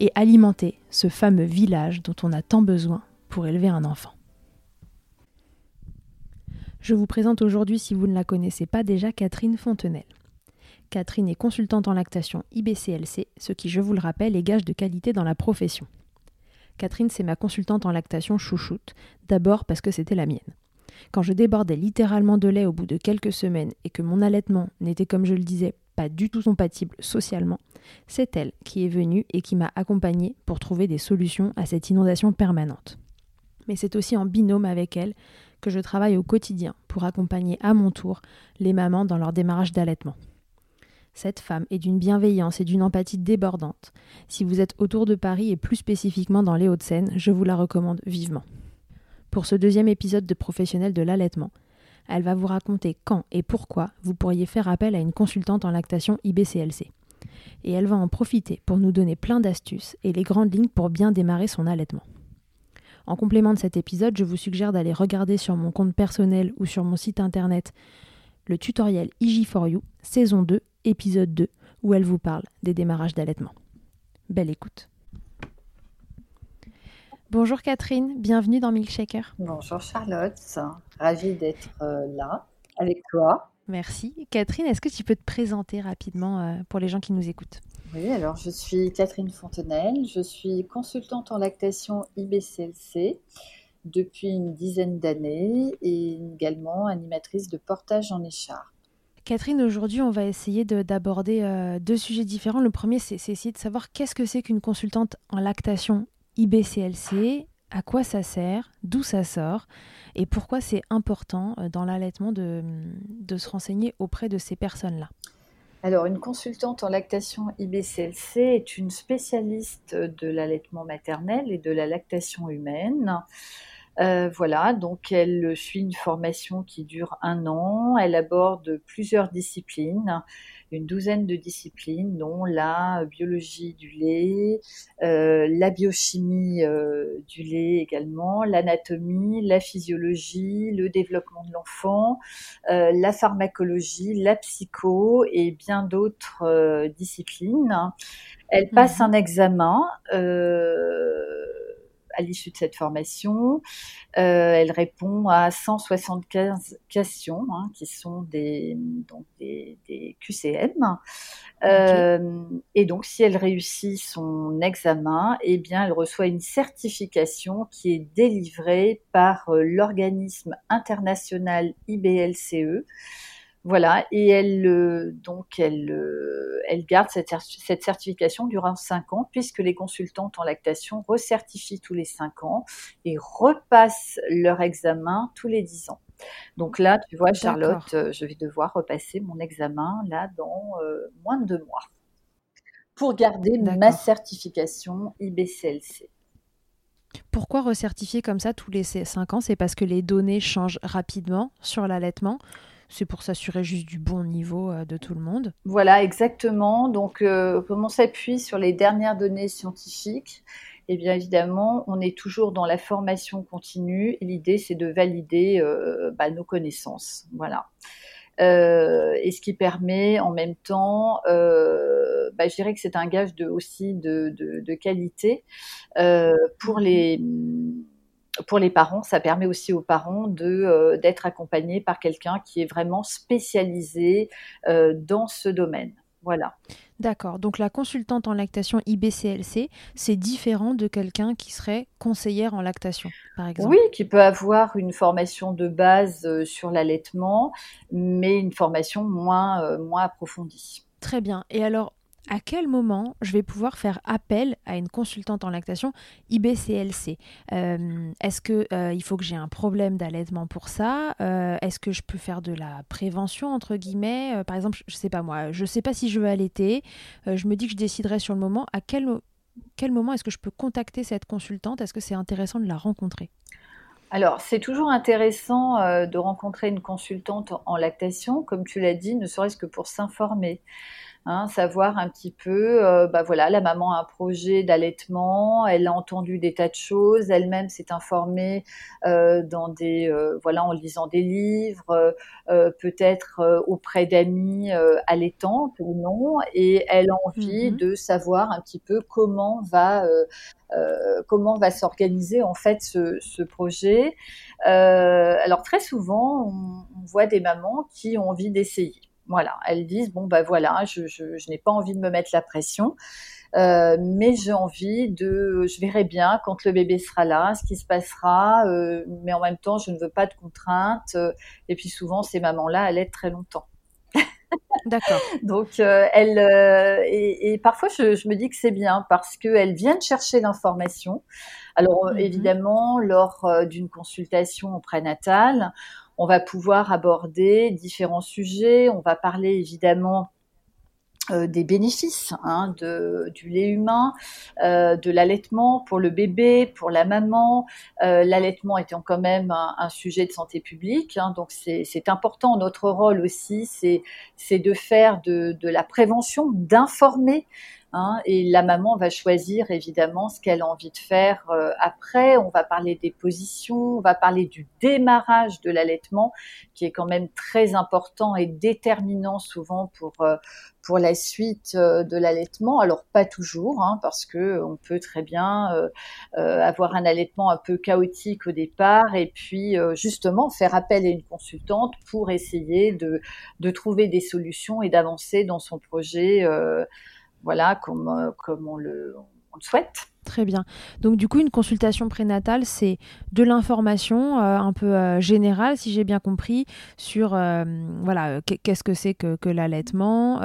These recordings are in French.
et alimenter ce fameux village dont on a tant besoin pour élever un enfant. Je vous présente aujourd'hui, si vous ne la connaissez pas déjà, Catherine Fontenelle. Catherine est consultante en lactation IBCLC, ce qui, je vous le rappelle, est gage de qualité dans la profession. Catherine, c'est ma consultante en lactation chouchoute, d'abord parce que c'était la mienne. Quand je débordais littéralement de lait au bout de quelques semaines et que mon allaitement n'était, comme je le disais, du tout compatible socialement, c'est elle qui est venue et qui m'a accompagnée pour trouver des solutions à cette inondation permanente. Mais c'est aussi en binôme avec elle que je travaille au quotidien pour accompagner à mon tour les mamans dans leur démarrage d'allaitement. Cette femme est d'une bienveillance et d'une empathie débordante. Si vous êtes autour de Paris et plus spécifiquement dans les Hauts-de-Seine, je vous la recommande vivement. Pour ce deuxième épisode de Professionnel de l'allaitement, elle va vous raconter quand et pourquoi vous pourriez faire appel à une consultante en lactation IBCLC. Et elle va en profiter pour nous donner plein d'astuces et les grandes lignes pour bien démarrer son allaitement. En complément de cet épisode, je vous suggère d'aller regarder sur mon compte personnel ou sur mon site internet le tutoriel IG4U, saison 2, épisode 2, où elle vous parle des démarrages d'allaitement. Belle écoute. Bonjour Catherine, bienvenue dans Milkshaker. Bonjour Charlotte, ravie d'être euh, là avec toi. Merci. Catherine, est-ce que tu peux te présenter rapidement euh, pour les gens qui nous écoutent? Oui, alors je suis Catherine Fontenelle, je suis consultante en lactation IBCLC depuis une dizaine d'années et également animatrice de portage en écharpe. Catherine, aujourd'hui, on va essayer d'aborder euh, deux sujets différents. Le premier, c'est essayer de savoir qu'est-ce que c'est qu'une consultante en lactation IBCLC, à quoi ça sert, d'où ça sort et pourquoi c'est important euh, dans l'allaitement de, de, se renseigner auprès de ces personnes-là. Alors, une consultante en lactation IBCLC est une spécialiste de l'allaitement maternel et de la lactation humaine. Euh, voilà, donc elle suit une formation qui dure un an, elle aborde plusieurs disciplines une douzaine de disciplines, dont la biologie du lait, euh, la biochimie euh, du lait également, l'anatomie, la physiologie, le développement de l'enfant, euh, la pharmacologie, la psycho et bien d'autres disciplines. Elle passe mhm. un examen à l'issue de cette formation. Euh, elle répond à 175 questions hein, qui sont des, donc des, QCM. Euh, et donc, si elle réussit son examen, eh bien, elle reçoit une certification qui est délivrée par euh, l'organisme international IBLCE. Voilà, et elle euh, donc elle, euh, elle garde cette, cette, certification durant 5 ans, puisque les consultantes en lactation recertifient tous les 5 ans et repassent leur examen tous les 10 ans. Donc là, tu vois, Charlotte, je vais devoir repasser mon examen là dans moins de deux mois pour garder ma certification IBCLC. Pourquoi recertifier comme ça tous les 5 ans? C'est parce que les données changent rapidement sur l'allaitement? C'est pour s'assurer juste du bon niveau euh, de tout le monde. Voilà, exactement. Donc, euh, comme on s'appuie sur les dernières données scientifiques, et eh bien évidemment, on est toujours dans la formation continue. L'idée, c'est de valider euh, bah, nos connaissances. Voilà. Euh, et ce qui permet en même temps, euh, bah, je dirais que c'est un gage de, aussi de, de, qualité pour mhm. les pour les parents, ça permet aussi aux parents de d'être accompagnés par quelqu'un qui est vraiment spécialisé dans ce domaine. Voilà. D'accord. Donc la consultante en lactation IBCLC, c'est différent de quelqu'un qui serait conseillère en lactation, par exemple? Oui, qui peut avoir une formation de base euh, sur l'allaitement, mais une formation moins, euh, moins approfondie. Très bien. Et alors, à quel moment je vais pouvoir faire appel à une consultante en lactation IBCLC euh, Est-ce qu'il euh, il faut que j'ai un problème d'allaitement pour ça? Euh, Est-ce que je peux faire de la prévention entre guillemets? Par exemple, je sais pas moi, je sais pas si je veux allaiter. je me dis que je déciderai sur le moment. À quel, quel moment est-ce que je peux contacter cette consultante? Est-ce que c'est intéressant de la rencontrer? Alors, c'est toujours intéressant de rencontrer une consultante en lactation, comme tu l'as dit, ne serait-ce que pour s'informer. Hein, savoir un petit peu, euh, bah voilà, la maman a un projet d'allaitement, elle a entendu des tas de choses, elle-même s'est informée euh, dans des, euh, voilà, en lisant des livres, peut-être auprès d'amis allaitantes ou non, et elle a envie mmh de savoir un petit peu comment va comment va s'organiser en fait ce, ce projet. alors très souvent, on, on voit des mamans qui ont envie d'essayer. Voilà, elles disent bon ben voilà, je, n'ai pas envie de me mettre la pression. Euh, mais j'ai envie de, je verrai bien quand le bébé sera là, ce qui se passera, euh, mais en même temps, je ne veux pas de contraintes. et puis souvent, ces mamans-là, elles aident très longtemps. D'accord. Donc, euh, elles, et, parfois, je, me dis que c'est bien parce qu'elles viennent chercher l'information. Alors, mhm. évidemment, lors d'une consultation au prénatal, on va pouvoir aborder différents sujets. On va parler évidemment euh, des bénéfices hein, du lait humain, euh, de l'allaitement pour le bébé, pour la maman, euh, l'allaitement étant quand même un, sujet de santé publique, hein, donc c'est important. Notre rôle aussi, c'est de faire de, de la prévention, d'informer Hein, et la maman va choisir évidemment ce qu'elle a envie de faire euh, après. On va parler des positions, on va parler du démarrage de l'allaitement, qui est quand même très important et déterminant souvent pour euh, pour la suite euh, de l'allaitement. Alors pas toujours, hein, parce que on peut très bien avoir un allaitement un peu chaotique au départ et puis justement faire appel à une consultante pour essayer de de trouver des solutions et d'avancer dans son projet voilà, comme, euh, on, le, souhaite. Très bien. Donc du coup, une consultation prénatale, c'est de l'information euh, un peu euh, générale, si j'ai bien compris, sur voilà qu'est-ce que c'est que, l'allaitement,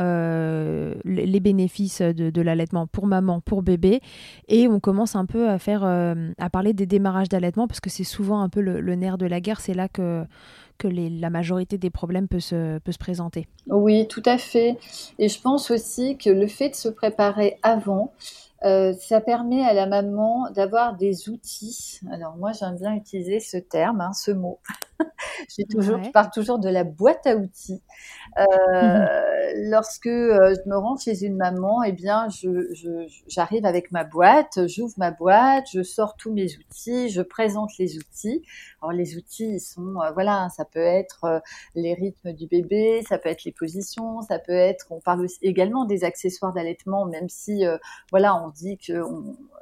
les bénéfices de, l'allaitement pour maman, pour bébé, et on commence un peu à faire, à parler des démarrages d'allaitement parce que c'est souvent un peu le nerf de la guerre. C'est là que que la majorité des problèmes peut se, peut se présenter. Oui, tout à fait. Et je pense aussi que le fait de se préparer avant, euh, ça permet à la maman d'avoir des outils. Alors moi, j'aime bien utiliser ce terme, hein, ce mot. toujours, Je parle toujours de la boîte à outils. Euh, lorsque euh, je me rends chez une maman, eh bien, j'arrive je, avec ma boîte, j'ouvre ma boîte, je sors tous mes outils, je présente les outils. Alors les outils, ils sont, euh, voilà, ça peut être les rythmes du bébé, ça peut être les positions, ça peut être, on parle également des accessoires d'allaitement, même si, voilà, on dit que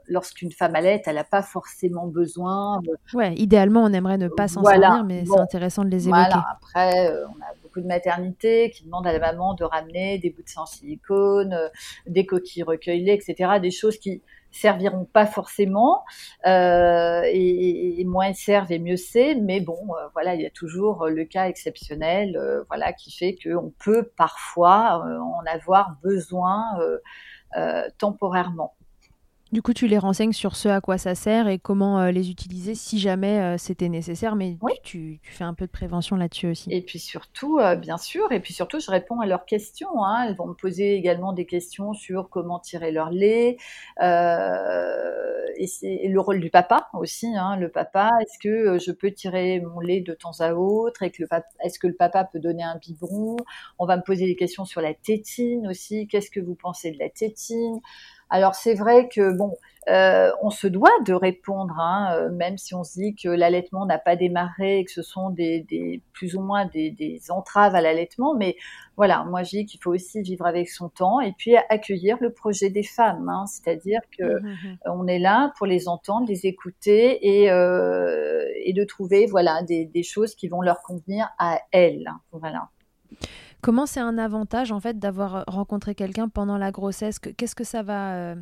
lorsqu'une femme allait, elle n'a pas forcément besoin. Ouais, idéalement, on aimerait ne pas s'en servir, mais c'est intéressant de les évoquer. Voilà. Après, euh, on a beaucoup de maternités qui demandent à la maman de ramener des bouts de sang silicone, euh, des coquilles recueillies, etc. Des choses qui serviront pas forcément euh, et, moins elles servent et mieux c'est mais bon voilà il y a toujours le cas exceptionnel voilà qui fait qu'on peut parfois en avoir besoin temporairement Du coup, tu les renseignes sur ce à quoi ça sert et comment euh, les utiliser si jamais euh, c'était nécessaire, mais tu, fais un peu de prévention là-dessus aussi. Et puis surtout, euh, bien sûr, et puis surtout, je réponds à leurs questions. Hein. Elles vont me poser également des questions sur comment tirer leur lait, et, le rôle du papa aussi. Hein. Le papa, est-ce que je peux tirer mon lait de temps à autre, et que est-ce que le papa peut donner un biberon? On va me poser des questions sur la tétine aussi. Qu'est-ce que vous pensez de la tétine? Alors c'est vrai que bon, euh, on se doit de répondre, hein, euh, même si on se dit que l'allaitement n'a pas démarré et que ce sont des, plus ou moins des, entraves à l'allaitement, mais voilà, moi je dis qu'il faut aussi vivre avec son temps et puis accueillir le projet des femmes, hein, c'est-à-dire que mmh, mmh, mmh. on est là pour les entendre, les écouter et, euh, et de trouver voilà des, des, choses qui vont leur convenir à elles, voilà. Comment c'est un avantage en fait d'avoir rencontré quelqu'un pendant la grossesse? Qu'est-ce que ça va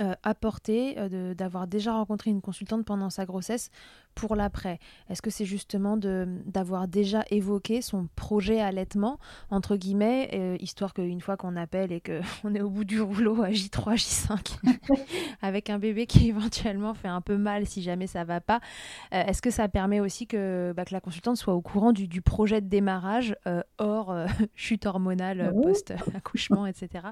euh, apporter euh, d'avoir déjà rencontré une consultante pendant sa grossesse pour l'après Est-ce que c'est justement d'avoir déjà évoqué son projet allaitement, entre guillemets, euh, histoire qu'une fois qu'on appelle et qu'on est au bout du rouleau à J3, J5, avec un bébé qui éventuellement fait un peu mal si jamais ça va pas, est-ce que ça permet aussi que, bah, que, la consultante soit au courant du, du projet de démarrage hors chute hormonale post-accouchement, etc.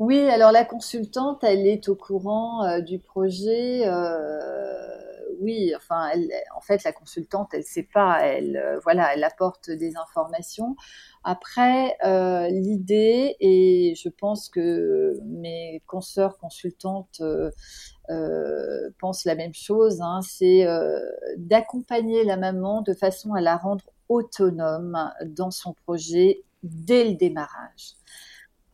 Oui, alors la consultante, elle est au courant euh, du projet. Euh, oui, enfin, elle, en fait, la consultante, elle sait pas. Elle, euh, voilà, elle apporte des informations. Après, l'idée, et je pense que mes consoeurs consultantes pensent la même chose, hein, c'est d'accompagner la maman de façon à la rendre autonome dans son projet dès le démarrage.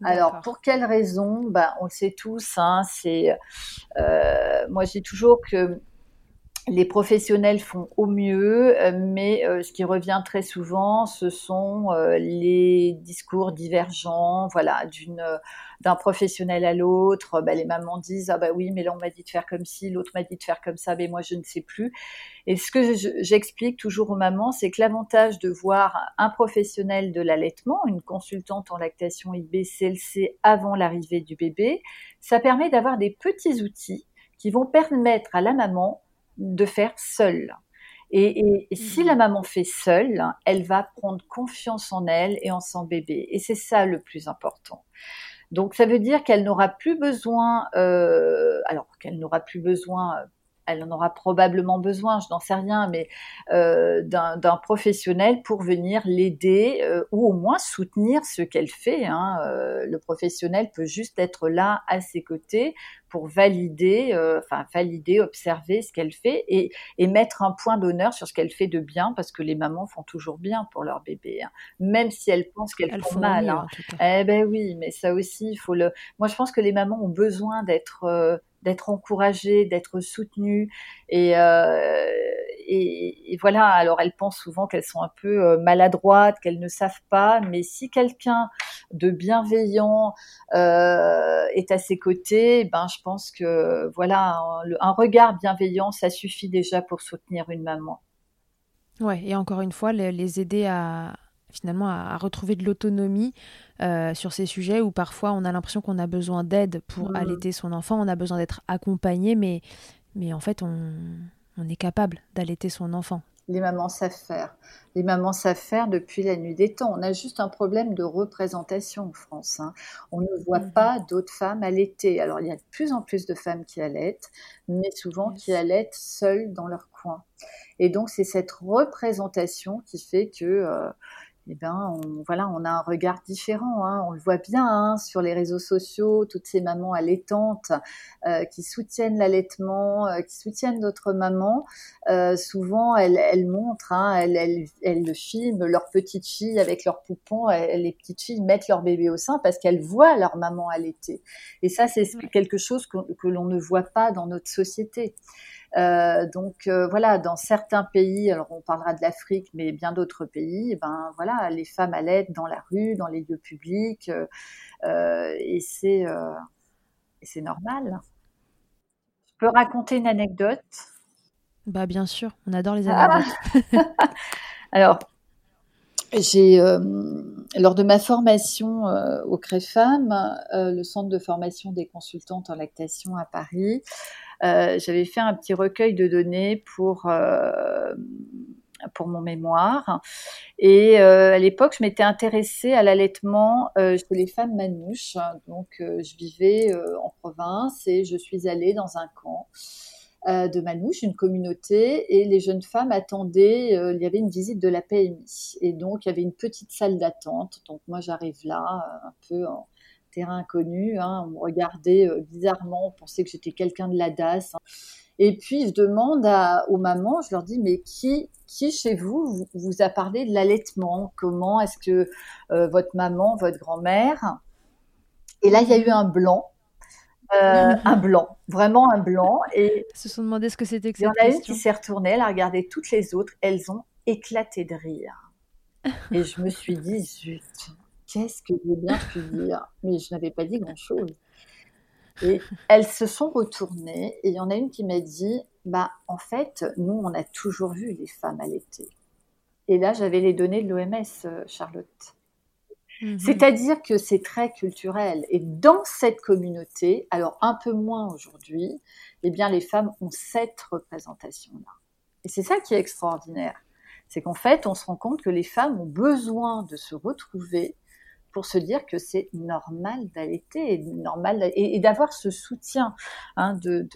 Alors, pour quelles raisons ben, On le sait tous, hein, c'est, euh, moi je dis toujours que les professionnels font au mieux, euh, mais euh, ce qui revient très souvent, ce sont euh, les discours divergents, voilà, d'un professionnel à l'autre. Bah, les mamans disent ah bah oui, mais là on m'a dit de faire comme ci, l'autre m'a dit de faire comme ça, mais moi je ne sais plus. Et ce que j'explique toujours aux mamans, c'est que l'avantage de voir un professionnel de l'allaitement, une consultante en lactation IBCLC avant l'arrivée du bébé, ça permet d'avoir des petits outils qui vont permettre à la maman de faire seule. Et, si la mhm. maman fait seule, elle va prendre confiance en elle et en son bébé. Et c'est ça le plus important. Donc ça veut dire qu'elle n'aura plus besoin, euh, alors qu'elle n'aura plus besoin elle en aura probablement besoin, je n'en sais rien, mais euh, d'un professionnel pour venir l'aider euh, ou au moins soutenir ce qu'elle fait. Hein. Euh, le professionnel peut juste être là à ses côtés pour valider, enfin valider, observer ce qu'elle fait et, mettre un point d'honneur sur ce qu'elle fait de bien, parce que les mamans font toujours bien pour leur bébé, hein. même si elles pensent qu'elles font, mal. Hein. Eh ben oui, mais ça aussi, il faut le. Moi, je pense que les mamans ont besoin d'être d'être encouragée, d'être soutenue. Et, euh, et, voilà, alors elles pensent souvent qu'elles sont un peu euh, maladroites, qu'elles ne savent pas, mais si quelqu'un de bienveillant euh, est à ses côtés, ben je pense que voilà, un, un regard bienveillant, ça suffit déjà pour soutenir une maman. Ouais, et encore une fois, les aider à, finalement à, retrouver de l'autonomie euh, sur ces sujets où parfois on a l'impression qu'on a besoin d'aide pour allaiter son enfant, on a besoin d'être accompagné, mais, mais en fait on, on est capable d'allaiter son enfant. Les mamans savent faire. Les mamans savent faire depuis la nuit des temps. On a juste un problème de représentation en France. Hein. On ne voit mhm. pas d'autres femmes allaiter. Alors il y a de plus en plus de femmes qui allaitent, mais souvent qui allaitent seules dans leur coin. Et donc c'est cette représentation qui fait que euh, eh ben, on, voilà, on a un regard différent. Hein. On le voit bien hein, sur les réseaux sociaux, toutes ces mamans allaitantes euh, qui soutiennent l'allaitement, euh, qui soutiennent d'autres mamans. Euh, souvent, elles, elles montrent, hein, elles, elles, elles, le filment, leurs petites filles avec leurs poupons. les petites filles mettent leur bébé au sein parce qu'elles voient leur maman allaiter. Et ça, c'est quelque chose que l'on ne voit pas dans notre société. Euh, donc euh, voilà, dans certains pays, alors on parlera de l'Afrique, mais bien d'autres pays, ben voilà, les femmes allaitent dans la rue, dans les lieux publics, euh, et c'est c'est normal. Je peux raconter une anecdote? Bah bien sûr, on adore les anecdotes. alors, j'ai, lors de ma formation au CREFAM, le centre de formation des consultantes en lactation à Paris, j'avais fait un petit recueil de données pour pour mon mémoire. Et à l'époque, je m'étais intéressée à l'allaitement chez les femmes manouches. Donc, je vivais en province et je suis allée dans un camp euh, de Manouche, une communauté, et les jeunes femmes attendaient, euh, il y avait une visite de la PMI. Et donc, il y avait une petite salle d'attente. Donc, moi, j'arrive là, euh, un peu en terrain inconnu. Hein. on me regardait bizarrement, on pensait que j'étais quelqu'un de la DAS. Hein. Et puis, je demande aux mamans, je leur dis, mais qui, qui chez vous, vous, a parlé de l'allaitement? Comment est-ce que votre maman, votre grand-mère? Et là, il y a eu un blanc. Euh, un blanc, vraiment un blanc. Et se sont demandé ce que c'était que cette Il y en a une qui s'est retournée, elle a regardé toutes les autres, elles ont éclaté de rire. Et je me suis dit, zut, qu'est-ce que j'ai bien pu dire? Mais je n'avais pas dit grand-chose. Et elles se sont retournées, et il y en a une qui m'a dit, bah en fait, nous, on a toujours vu les femmes allaiter. Et là, j'avais les données de l'OMS, euh, Charlotte. Mhm. C'est-à-dire que c'est très culturel. Et dans cette communauté, alors un peu moins aujourd'hui, eh bien, les femmes ont cette représentation-là. Et c'est ça qui est extraordinaire. C'est qu'en fait, on se rend compte que les femmes ont besoin de se retrouver pour se dire que c'est normal d'allaiter, normal et, d'avoir ce soutien hein, de,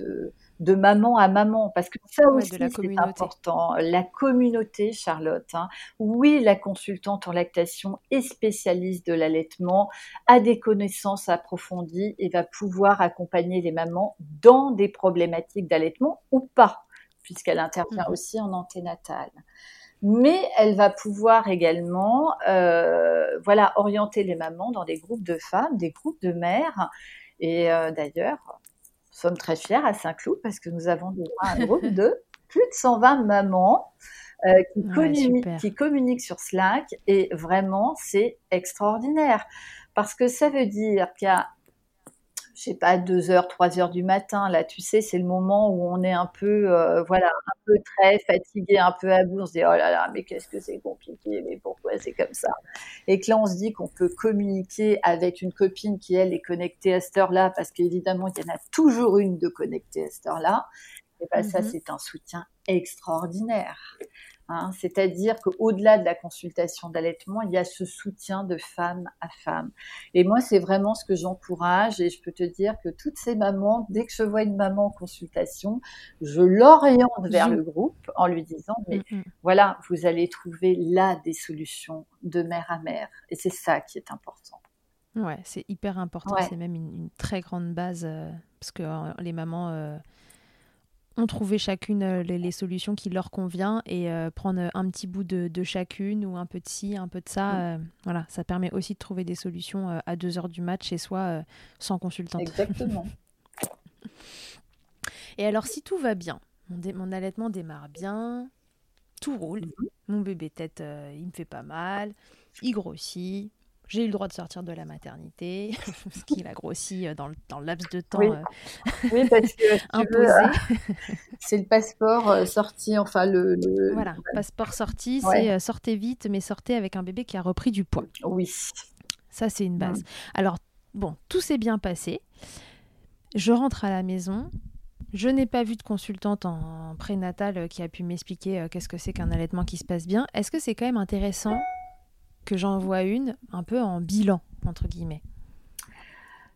de, maman à maman, parce que ça aussi c'est important. La communauté, Charlotte. Hein. Oui, la consultante en lactation est spécialiste de l'allaitement, a des connaissances approfondies et va pouvoir accompagner les mamans dans des problématiques d'allaitement ou pas, puisqu'elle intervient mmh. aussi en anténatale mais elle va pouvoir également euh, voilà orienter les mamans dans des groupes de femmes, des groupes de mères. Et euh, d'ailleurs, nous sommes très fiers à Saint-Cloud parce que nous avons un groupe de plus de 120 mamans euh, qui, communiquent, qui, communiquent, sur Slack. Et vraiment c'est extraordinaire. Parce que ça veut dire qu'il y a je sais pas, 2 heures, 3 heures du matin. Là, tu sais, c'est le moment où on est un peu, euh, voilà, un peu très fatigué, un peu à bout. On se dit, oh là là, mais qu'est-ce que c'est compliqué, mais pourquoi c'est comme ça? Et que là, on se dit qu'on peut communiquer avec une copine qui, elle, est connectée à cette heure-là, parce qu'évidemment, il y en a toujours une de connectée à cette heure-là. Et bien, ça, mmh c'est un soutien extraordinaire. Hein, c'est-à-dire qu'au-delà de la consultation d'allaitement, il y a ce soutien de femme à femme. Et moi, c'est vraiment ce que j'encourage. Et je peux te dire que toutes ces mamans, dès que je vois une maman en consultation, je l'oriente vers le groupe en lui disant, mais mm, mm. voilà, vous allez trouver là des solutions de mère à mère. Et c'est ça qui est important. Ouais, c'est hyper important. C'est même une, très grande base euh, parce que euh, les mamans. Euh, ont trouvé chacune euh, les, solutions qui leur convient et euh, prendre un petit bout de, chacune ou un peu de ci, un peu de ça. Mm. Euh, voilà, ça permet aussi de trouver des solutions à 2 heures du match chez soi sans consultante. Exactement. et alors, si tout va bien, mon, allaitement démarre bien, tout roule, mm-hmm. mon bébé tête, il me fait pas mal, il grossit, j'ai eu le droit de sortir de la maternité, parce qu'il a grossi euh, dans le, dans le laps de temps oui. Euh, parce que imposé. Hein, c'est le passeport euh, sorti, enfin le, Voilà, passeport sorti, c'est sortez vite, mais sortez avec un bébé qui a repris du poids. Oui. Ça, c'est une base. Alors, bon, tout s'est bien passé. Je rentre à la maison. Je n'ai pas vu de consultante en prénatal qui a pu m'expliquer qu'est-ce que c'est qu'un allaitement qui se passe bien. Est-ce que c'est quand même intéressant que j'en vois une un peu en bilan, entre guillemets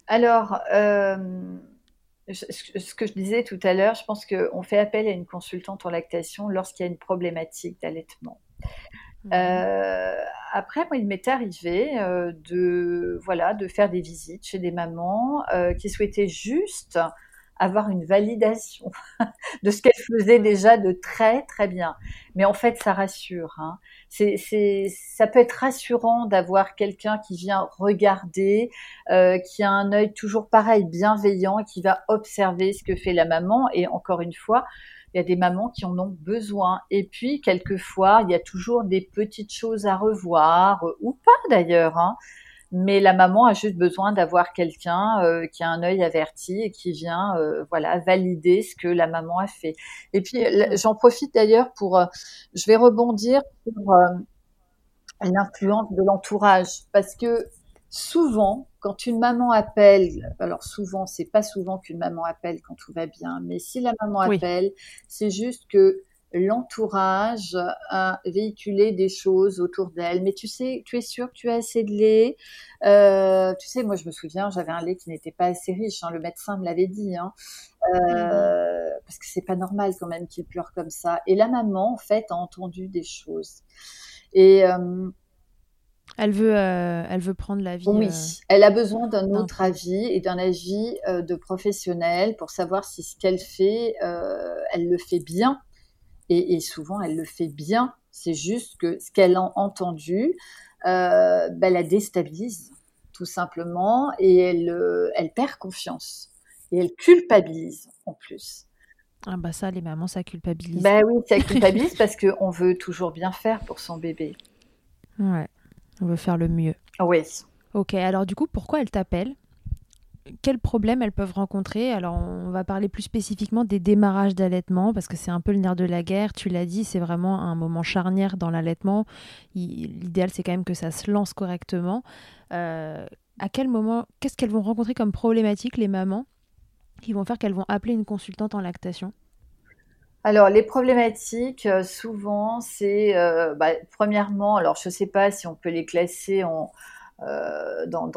Alors, euh, ce que je disais tout à l'heure, je pense qu'on fait appel à une consultante en lactation lorsqu'il y a une problématique d'allaitement. Mhm. Euh, après, moi, il m'est arrivé euh, de, voilà, de faire des visites chez des mamans qui souhaitaient juste avoir une validation de ce qu'elle faisait déjà de très très bien. Mais en fait, ça rassure. Hein. C'est, ça peut être rassurant d'avoir quelqu'un qui vient regarder, euh, qui a un œil toujours pareil, bienveillant, qui va observer ce que fait la maman. Et encore une fois, il y a des mamans qui en ont besoin. Et puis, quelquefois, il y a toujours des petites choses à revoir, ou pas d'ailleurs. Hein mais la maman a juste besoin d'avoir quelqu'un euh, qui a un œil averti et qui vient euh, voilà valider ce que la maman a fait. Et puis j'en profite d'ailleurs pour, euh, je vais rebondir sur l'influence de l'entourage, parce que souvent, quand une maman appelle, alors souvent, c'est pas souvent qu'une maman appelle quand tout va bien, mais si la maman appelle, c'est juste que l'entourage a véhiculé des choses autour d'elle. Mais tu sais, tu es sûr que tu as assez de lait. Euh, tu sais, moi je me souviens, j'avais un lait qui n'était pas assez riche. Hein, le médecin me l'avait dit, hein, euh, parce que c'est pas normal quand même qu'il pleure comme ça. Et la maman, en fait, a entendu des choses. Et euh, elle veut, euh, elle veut prendre la vie. Oui, euh, elle a besoin d'un autre avis et d'un avis euh, de professionnel pour savoir si ce qu'elle fait, elle le fait bien. Et, souvent, elle le fait bien. C'est juste que ce qu'elle a entendu, ben, la déstabilise tout simplement et elle, elle perd confiance et elle culpabilise en plus. Ah bah ça, les mamans, ça culpabilise. Ben oui, ça culpabilise parce qu'on veut toujours bien faire pour son bébé. Ouais. On veut faire le mieux. Oui. Ok, alors du coup, pourquoi elles t'appellent Quels problèmes elles peuvent rencontrer Alors, on va parler plus spécifiquement des démarrages d'allaitement, parce que c'est un peu le nerf de la guerre. Tu l'as dit, c'est vraiment un moment charnière dans l'allaitement. L'idéal, c'est quand même que ça se lance correctement. Euh, à quel moment, qu'est-ce qu'elles vont rencontrer comme problématique, les mamans, qui vont faire qu'elles vont appeler une consultante en lactation? Alors, les problématiques, euh, souvent, c'est, euh, bah, premièrement, alors je ne sais pas si on peut les classer en, euh, dans,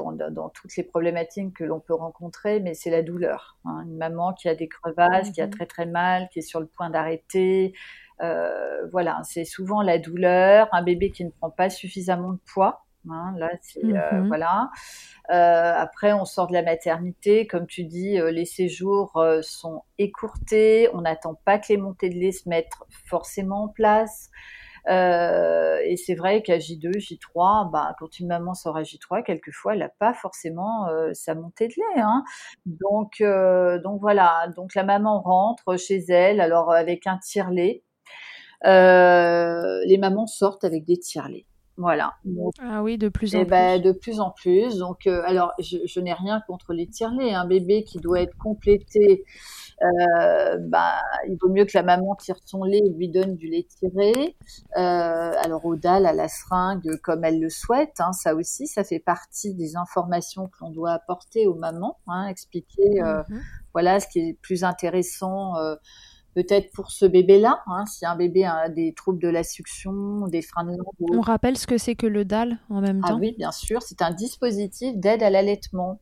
toutes les problématiques que l'on peut rencontrer, mais c'est la douleur. Hein. Une maman qui a des crevasses, qui a mmh très très mal, qui est sur le point d'arrêter. voilà, c'est souvent la douleur, un bébé qui ne prend pas suffisamment de poids. Hein, là, c'est mmh voilà. Euh, après, on sort de la maternité, comme tu dis, euh, les séjours euh, sont écourtés. On n'attend pas que les montées de lait se mettent forcément en place. Et c'est vrai qu'à J2, J3, bah, quand une maman sort à J3, quelquefois, elle n'a pas forcément sa montée de lait. Hein. Donc, donc voilà. Donc la maman rentre chez elle, alors avec un tire-lait. les mamans sortent avec des tire-laits. Voilà. ah oui, de plus en et eh ben, plus. de plus en plus. Donc, euh, alors, je, n'ai rien contre les tire-laits. Un bébé qui doit être complété, euh, bah, il vaut mieux que la maman tire son lait et lui donne du lait tiré. Euh, alors, au dalle, à la seringue, comme elle le souhaite. Hein, ça aussi, ça fait partie des informations que l'on doit apporter aux mamans. Hein, expliquer, euh, mhm. voilà, ce qui est plus intéressant peut-être pour ce bébé-là, hein, si un bébé a des troubles de la succion, des freins de langue. On rappelle ce que c'est que le DAL en même ah temps. Oui, bien sûr, c'est un dispositif d'aide à l'allaitement.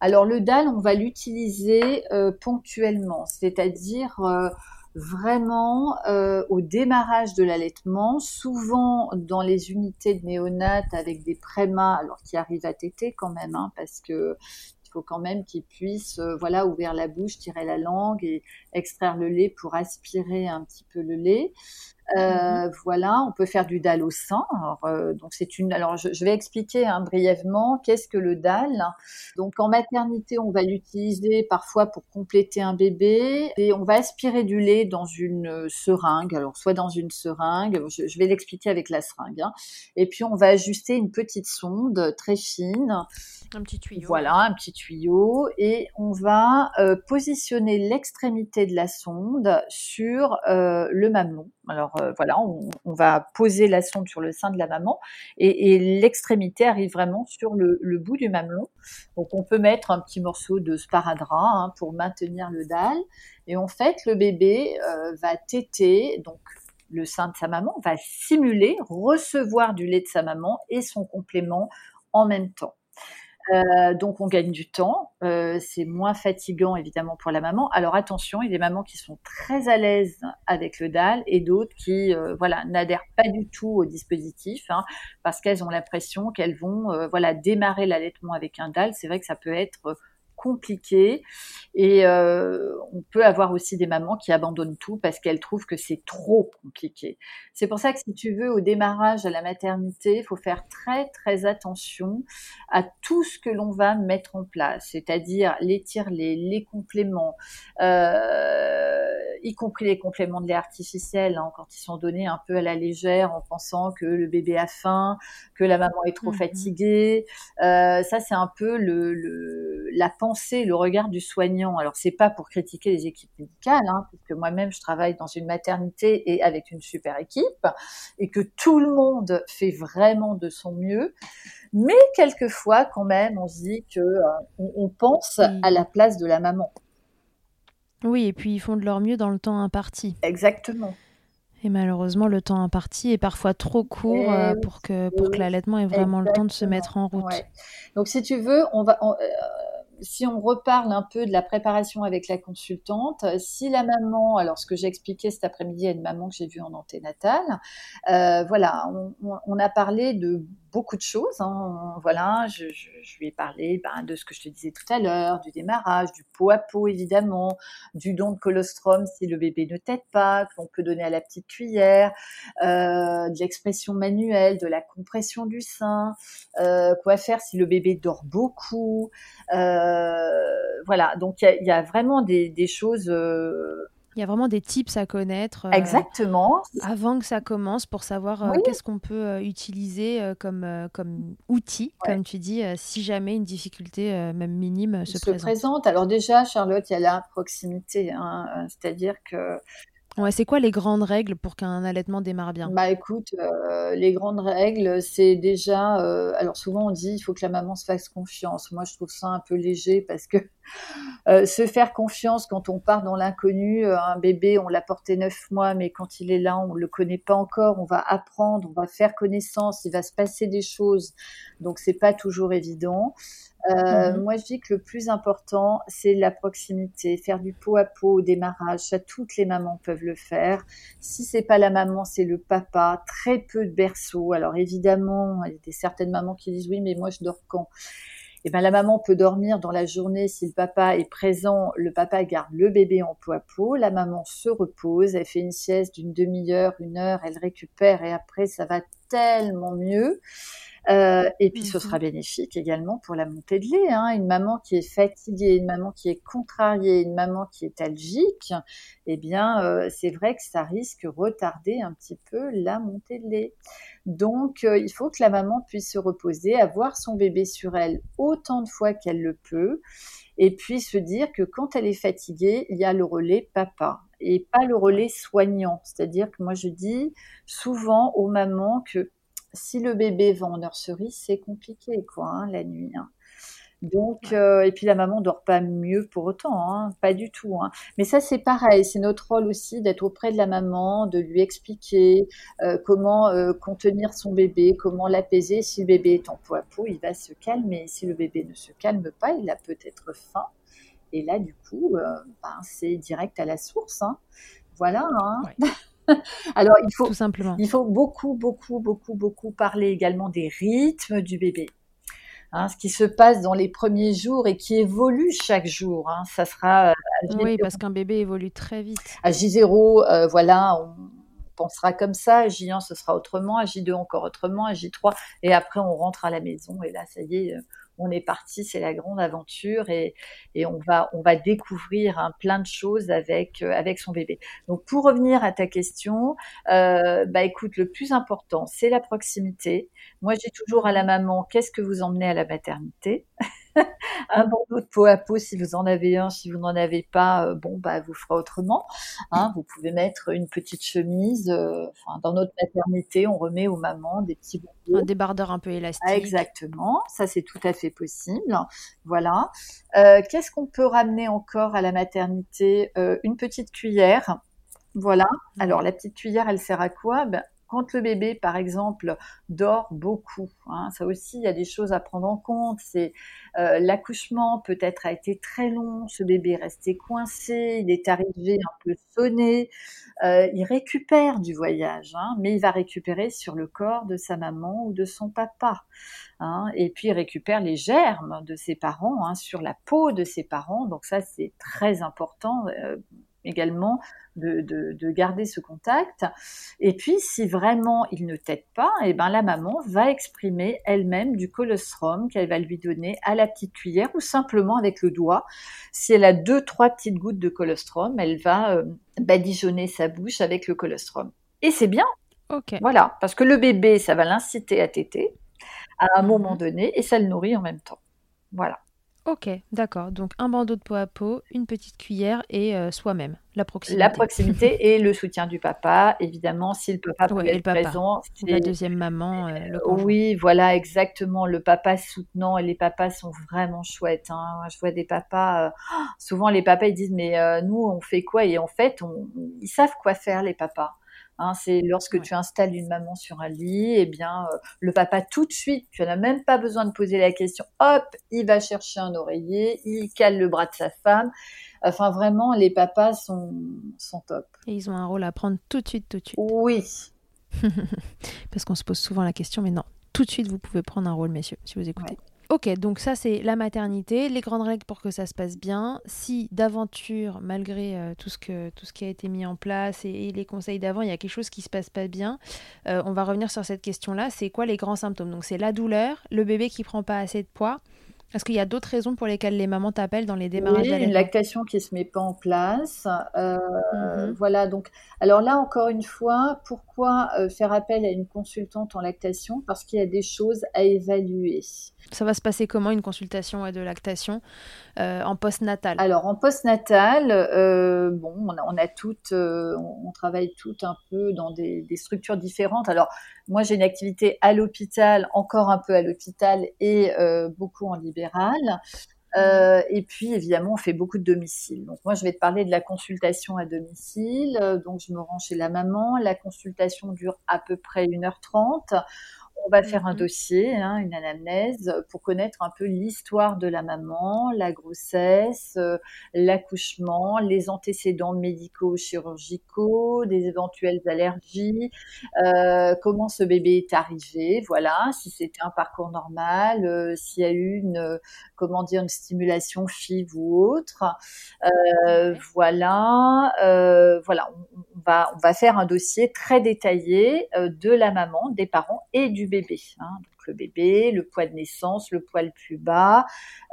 Alors le DAL, on va l'utiliser euh, ponctuellement, c'est-à-dire euh, vraiment euh, au démarrage de l'allaitement, souvent dans les unités de néonates avec des prémas, alors qui arrivent à téter quand même, hein, parce que il faut quand même qu'ils puissent voilà ouvrir la bouche, tirer la langue et extraire le lait pour aspirer un petit peu le lait. Euh, mhm. Voilà, on peut faire du dalle au sein. Alors, euh, donc c'est une. Alors je, vais expliquer hein, brièvement qu'est-ce que le dalle. Donc en maternité, on va l'utiliser parfois pour compléter un bébé et on va aspirer du lait dans une seringue. Alors soit dans une seringue, je, vais l'expliquer avec la seringue. Hein. Et puis on va ajuster une petite sonde très fine. Un petit tuyau. Voilà, un petit tuyau et on va euh, positionner l'extrémité de la sonde sur le mamelon. Alors euh, voilà, on, va poser la sonde sur le sein de la maman et, l'extrémité arrive vraiment sur le, bout du mamelon. Donc on peut mettre un petit morceau de sparadrap hein, pour maintenir le dalle. Et en fait, le bébé euh, va téter, donc le sein de sa maman va simuler recevoir du lait de sa maman et son complément en même temps. Euh, donc on gagne du temps, euh, c'est moins fatigant évidemment pour la maman. Alors attention, il y a des mamans qui sont très à l'aise avec le DAL et d'autres qui euh, voilà n'adhèrent pas du tout au dispositif hein, parce qu'elles ont l'impression qu'elles vont voilà démarrer l'allaitement avec un DAL. C'est vrai que ça peut être compliqué. Et euh, on peut avoir aussi des mamans qui abandonnent tout parce qu'elles trouvent que c'est trop compliqué. C'est pour ça que si tu veux, au démarrage à la maternité, il faut faire très très attention à tout ce que l'on va mettre en place, c'est-à-dire les tire les compléments. Euh, y compris les compléments de lait artificiels, hein, quand ils sont donnés un peu à la légère en pensant que le bébé a faim, que la maman est trop mmh fatiguée. Euh, ça, c'est un peu le, le, la pensée, le regard du soignant. Alors, c'est pas pour critiquer les équipes médicales, hein, puisque moi-même, je travaille dans une maternité et avec une super équipe, et que tout le monde fait vraiment de son mieux. Mais quelquefois, quand même, on se dit que euh, on, pense à la place de la maman. Oui, et puis ils font de leur mieux dans le temps imparti. Exactement. Et malheureusement, le temps imparti est parfois trop court euh, pour que, pour que l'allaitement ait vraiment le temps de se mettre en route. Donc, si tu veux, on va, euh, si on reparle un peu de la préparation avec la consultante, si la maman, alors ce que j'ai expliqué cet après-midi à une maman que j'ai vue en anténatale, euh, voilà, on, on, a parlé de beaucoup de choses. Hein. Voilà, je, je, je, lui ai parlé ben, de ce que je te disais tout à l'heure, du démarrage, du pot à pot évidemment, du don de colostrum si le bébé ne tète pas, qu'on peut donner à la petite cuillère, euh, de l'expression manuelle, de la compression du sein, euh, quoi faire si le bébé dort beaucoup. Euh, voilà, donc il y, y a, vraiment des, des choses euh, il y a vraiment des tips à connaître. Euh, Exactement. Avant que ça commence pour savoir euh, qu'est-ce qu'on peut euh, utiliser comme, comme outil, comme tu dis, si jamais une difficulté, même minime, se, se présente. Alors déjà, Charlotte, il y a la proximité. Hein, C'est-à-dire que Ouais, c'est quoi les grandes règles pour qu'un allaitement démarre bien? Bah écoute, euh, les grandes règles, c'est déjà, euh, alors souvent on dit il faut que la maman se fasse confiance. Moi je trouve ça un peu léger parce que euh, se faire confiance quand on part dans l'inconnu, un bébé on l'a porté neuf mois, mais quand il est là on le connaît pas encore, on va apprendre, on va faire connaissance, il va se passer des choses, donc c'est pas toujours évident. Euh, mhm. Moi, je dis que le plus important, c'est la proximité, faire du pot à pot au démarrage. Ça, toutes les mamans peuvent le faire. Si c'est pas la maman, c'est le papa. Très peu de berceaux. Alors évidemment, il y a des certaines mamans qui disent oui, mais moi je dors quand? Eh ben, la maman peut dormir dans la journée si le papa est présent. Le papa garde le bébé en pot à pot. La maman se repose. Elle fait une sieste d'une demi-heure, une heure. Elle récupère et après, ça va tellement mieux. Euh, et puis ce mhm. sera bénéfique également pour la montée de lait. Hein. Une maman qui est fatiguée, une maman qui est contrariée, une maman qui est algique, eh bien euh, c'est vrai que ça risque de retarder un petit peu la montée de lait. Donc euh, il faut que la maman puisse se reposer, avoir son bébé sur elle autant de fois qu'elle le peut, et puis se dire que quand elle est fatiguée, il y a le relais papa et pas le relais soignant. C'est-à-dire que moi je dis souvent aux mamans que si le bébé va en nurserie, c'est compliqué, quoi, hein, la nuit. Hein. Donc, euh, et puis la maman dort pas mieux pour autant, hein, pas du tout. Hein. Mais ça, c'est pareil, c'est notre rôle aussi d'être auprès de la maman, de lui expliquer euh, comment euh, contenir son bébé, comment l'apaiser. Si le bébé est en peau à peau, il va se calmer. Si le bébé ne se calme pas, il a peut-être faim. Et là, du coup, ben, c'est direct à la source. Hein. Voilà. Hein. Alors, il faut, simplement. il faut beaucoup, beaucoup, beaucoup, beaucoup parler également des rythmes du bébé. Hein, ce qui se passe dans les premiers jours et qui évolue chaque jour. Hein. Ça sera. Euh, oui, parce qu'un bébé évolue très vite. À J0, euh, voilà, on pensera comme ça. À J1, ce sera autrement. À J2, encore autrement. À J3, et après, on rentre à la maison. Et là, ça y est, euh, on est parti, c'est la grande aventure et, on va on va découvrir hein, plein de choses avec euh, avec son bébé. Donc pour revenir à ta question, euh, bah écoute, le plus important c'est la proximité. Moi j'ai toujours à la maman, qu'est-ce que vous emmenez à la maternité? un bandeau de peau à peau si vous en avez un, si vous n'en avez pas, euh, bon bah vous ferez autrement. Hein. vous pouvez mettre une petite chemise. Euh, dans notre maternité, on remet aux mamans des petits bandeaux. Un débardeur un peu élastique. exactement, ça c'est tout à fait possible. Voilà. Euh, qu'est-ce qu'on peut ramener encore à la maternité? Une petite cuillère. Voilà. Alors la petite cuillère, elle sert à quoi? Ben, quand le bébé, par exemple, dort beaucoup, hein, ça aussi, il y a des choses à prendre en compte. C'est euh, l'accouchement peut-être a été très long, ce bébé est resté coincé, il est arrivé un peu sonné. Euh, il récupère du voyage, hein, mais il va récupérer sur le corps de sa maman ou de son papa. Hein, et puis il récupère les germes de ses parents sur la peau de ses parents. Donc ça, c'est très important. Euh, également de, de, garder ce contact. Et puis, si vraiment il ne t'aide pas, et eh ben, la maman va exprimer elle-même du colostrum qu'elle va lui donner à la petite cuillère ou simplement avec le doigt. Si elle a deux, trois petites gouttes de colostrum, elle va euh, badigeonner sa bouche avec le colostrum. Et c'est bien. Ok. Voilà, parce que le bébé, ça va l'inciter à téter à un moment mhm. donné et ça le nourrit en même temps. Voilà. Ok, d'accord. Donc un bandeau de peau à peau, une petite cuillère et euh, soi-même, la proximité. La proximité et le soutien du papa, évidemment, si le papa peut être présent. La deuxième maman. Euh, le oui, voilà, exactement. Le papa soutenant et les papas sont vraiment chouettes. Hein. Je vois des papas, euh, souvent les papas ils disent mais nous on fait quoi? Et en fait, ils savent quoi faire les papas. Hein, c'est lorsque tu installes une maman sur un lit, eh bien, euh, le papa tout de suite, tu n'as même pas besoin de poser la question, hop, il va chercher un oreiller, il cale le bras de sa femme. Enfin, vraiment, les papas sont, sont top. Et ils ont un rôle à prendre tout de suite, tout de suite. Oui. Parce qu'on se pose souvent la question, mais non, tout de suite, vous pouvez prendre un rôle, messieurs, si vous écoutez. Ok, donc ça c'est la maternité, les grandes règles pour que ça se passe bien. Si d'aventure, malgré euh, tout, ce que, tout ce qui a été mis en place et, les conseils d'avant, il y a quelque chose qui se passe pas bien, euh, on va revenir sur cette question-là. C'est quoi les grands symptômes? Donc c'est la douleur, le bébé qui prend pas assez de poids, est-ce qu'il y a d'autres raisons pour lesquelles les mamans t'appellent dans les démarrages Oui, une lactation qui se met pas en place. Euh, mhm. Voilà, donc, alors là, encore une fois, pourquoi euh, faire appel à une consultante en lactation? Parce qu'il y a des choses à évaluer. Ça va se passer comment une consultation de lactation euh, en post-natal? Alors en post-natal, euh, bon, on a, on a toutes, euh, on, travaille toutes un peu dans des, des, structures différentes. Alors moi j'ai une activité à l'hôpital, encore un peu à l'hôpital et beaucoup en libéral. Euh, et puis évidemment, on fait beaucoup de domicile. Donc moi, je vais te parler de la consultation à domicile. Donc je me rends chez la maman. La consultation dure à peu près 1h30 on va faire un mmh dossier, hein, une anamnèse, pour connaître un peu l'histoire de la maman, la grossesse, euh, l'accouchement, les antécédents médicaux, chirurgicaux, des éventuelles allergies, euh, comment ce bébé est arrivé, voilà, si c'était un parcours normal, euh, s'il y a eu une, comment dire, une stimulation FIV ou autre, voilà, voilà, on, va on va faire un dossier très détaillé de la maman, des parents et du bébé. Hein. Donc le bébé, le poids de naissance, le poids le plus bas,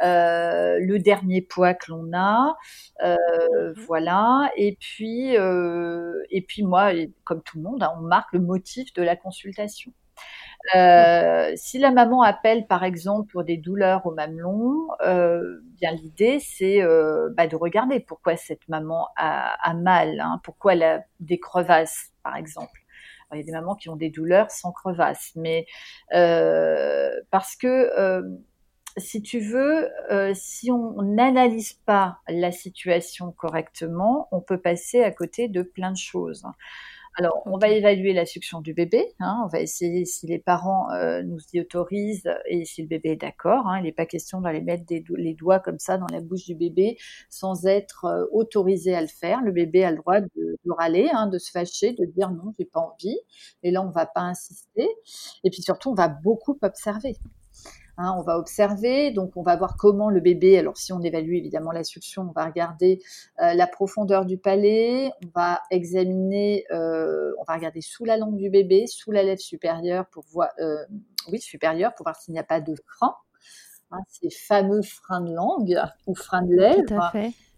euh, le dernier poids que l'on a, euh, mhm. voilà. Et puis, euh, et puis moi, comme tout le monde, hein, on marque le motif de la consultation. si la maman appelle par exemple pour des douleurs au mamelon, bien l'idée c'est bah, de regarder pourquoi cette maman a, mal, hein, pourquoi elle a des crevasses par exemple il y a des mamans qui ont des douleurs sans crevasse, mais euh, parce que euh, si tu veux, euh, si on n'analyse pas la situation correctement, on peut passer à côté de plein de choses. Alors, on va évaluer la succion du bébé. Hein, on va essayer si les parents euh, nous y autorisent et si le bébé est d'accord. Hein, il n'est pas question d'aller mettre les doigts comme ça dans la bouche du bébé sans être euh, autorisé à le faire. Le bébé a le droit de, de râler, hein, de se fâcher, de dire non, j'ai pas envie. Et là, on va pas insister. Et puis surtout, on va beaucoup observer. Hein, on va observer, donc on va voir comment le bébé, alors si on évalue évidemment la succion, on va regarder euh, la profondeur du palais, on va examiner, euh, on va regarder sous la langue du bébé, sous la lèvre supérieure pour voir, euh, oui supérieure pour voir s'il n'y a pas de frein, hein, ces fameux freins de langue ou freins de lèvres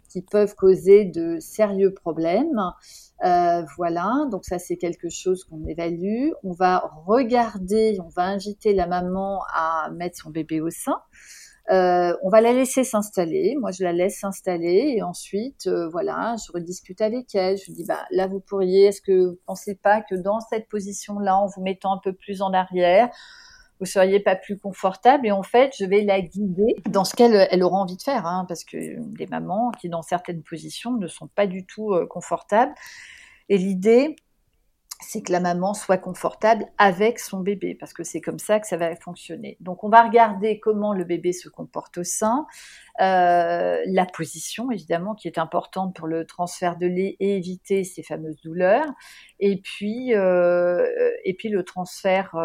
qui peuvent causer de sérieux problèmes. Euh, voilà, donc ça c'est quelque chose qu'on évalue. On va regarder, on va inviter la maman à mettre son bébé au sein. Euh, on va la laisser s'installer. Moi, je la laisse s'installer et ensuite, euh, voilà, je rediscute avec elle. Je lui dis, bah là, vous pourriez. Est-ce que vous pensez pas que dans cette position-là, en vous mettant un peu plus en arrière, vous seriez pas plus confortable. Et en fait je vais la guider dans ce qu'elle elle aura envie de faire hein, parce que des mamans qui dans certaines positions ne sont pas du tout euh, confortables. Et l'idée c'est que la maman soit confortable avec son bébé, parce que c'est comme ça que ça va fonctionner. Donc on va regarder comment le bébé se comporte au sein. la position, évidemment, qui est importante pour le transfert de lait et éviter ces fameuses douleurs. Et puis, et puis le transfert,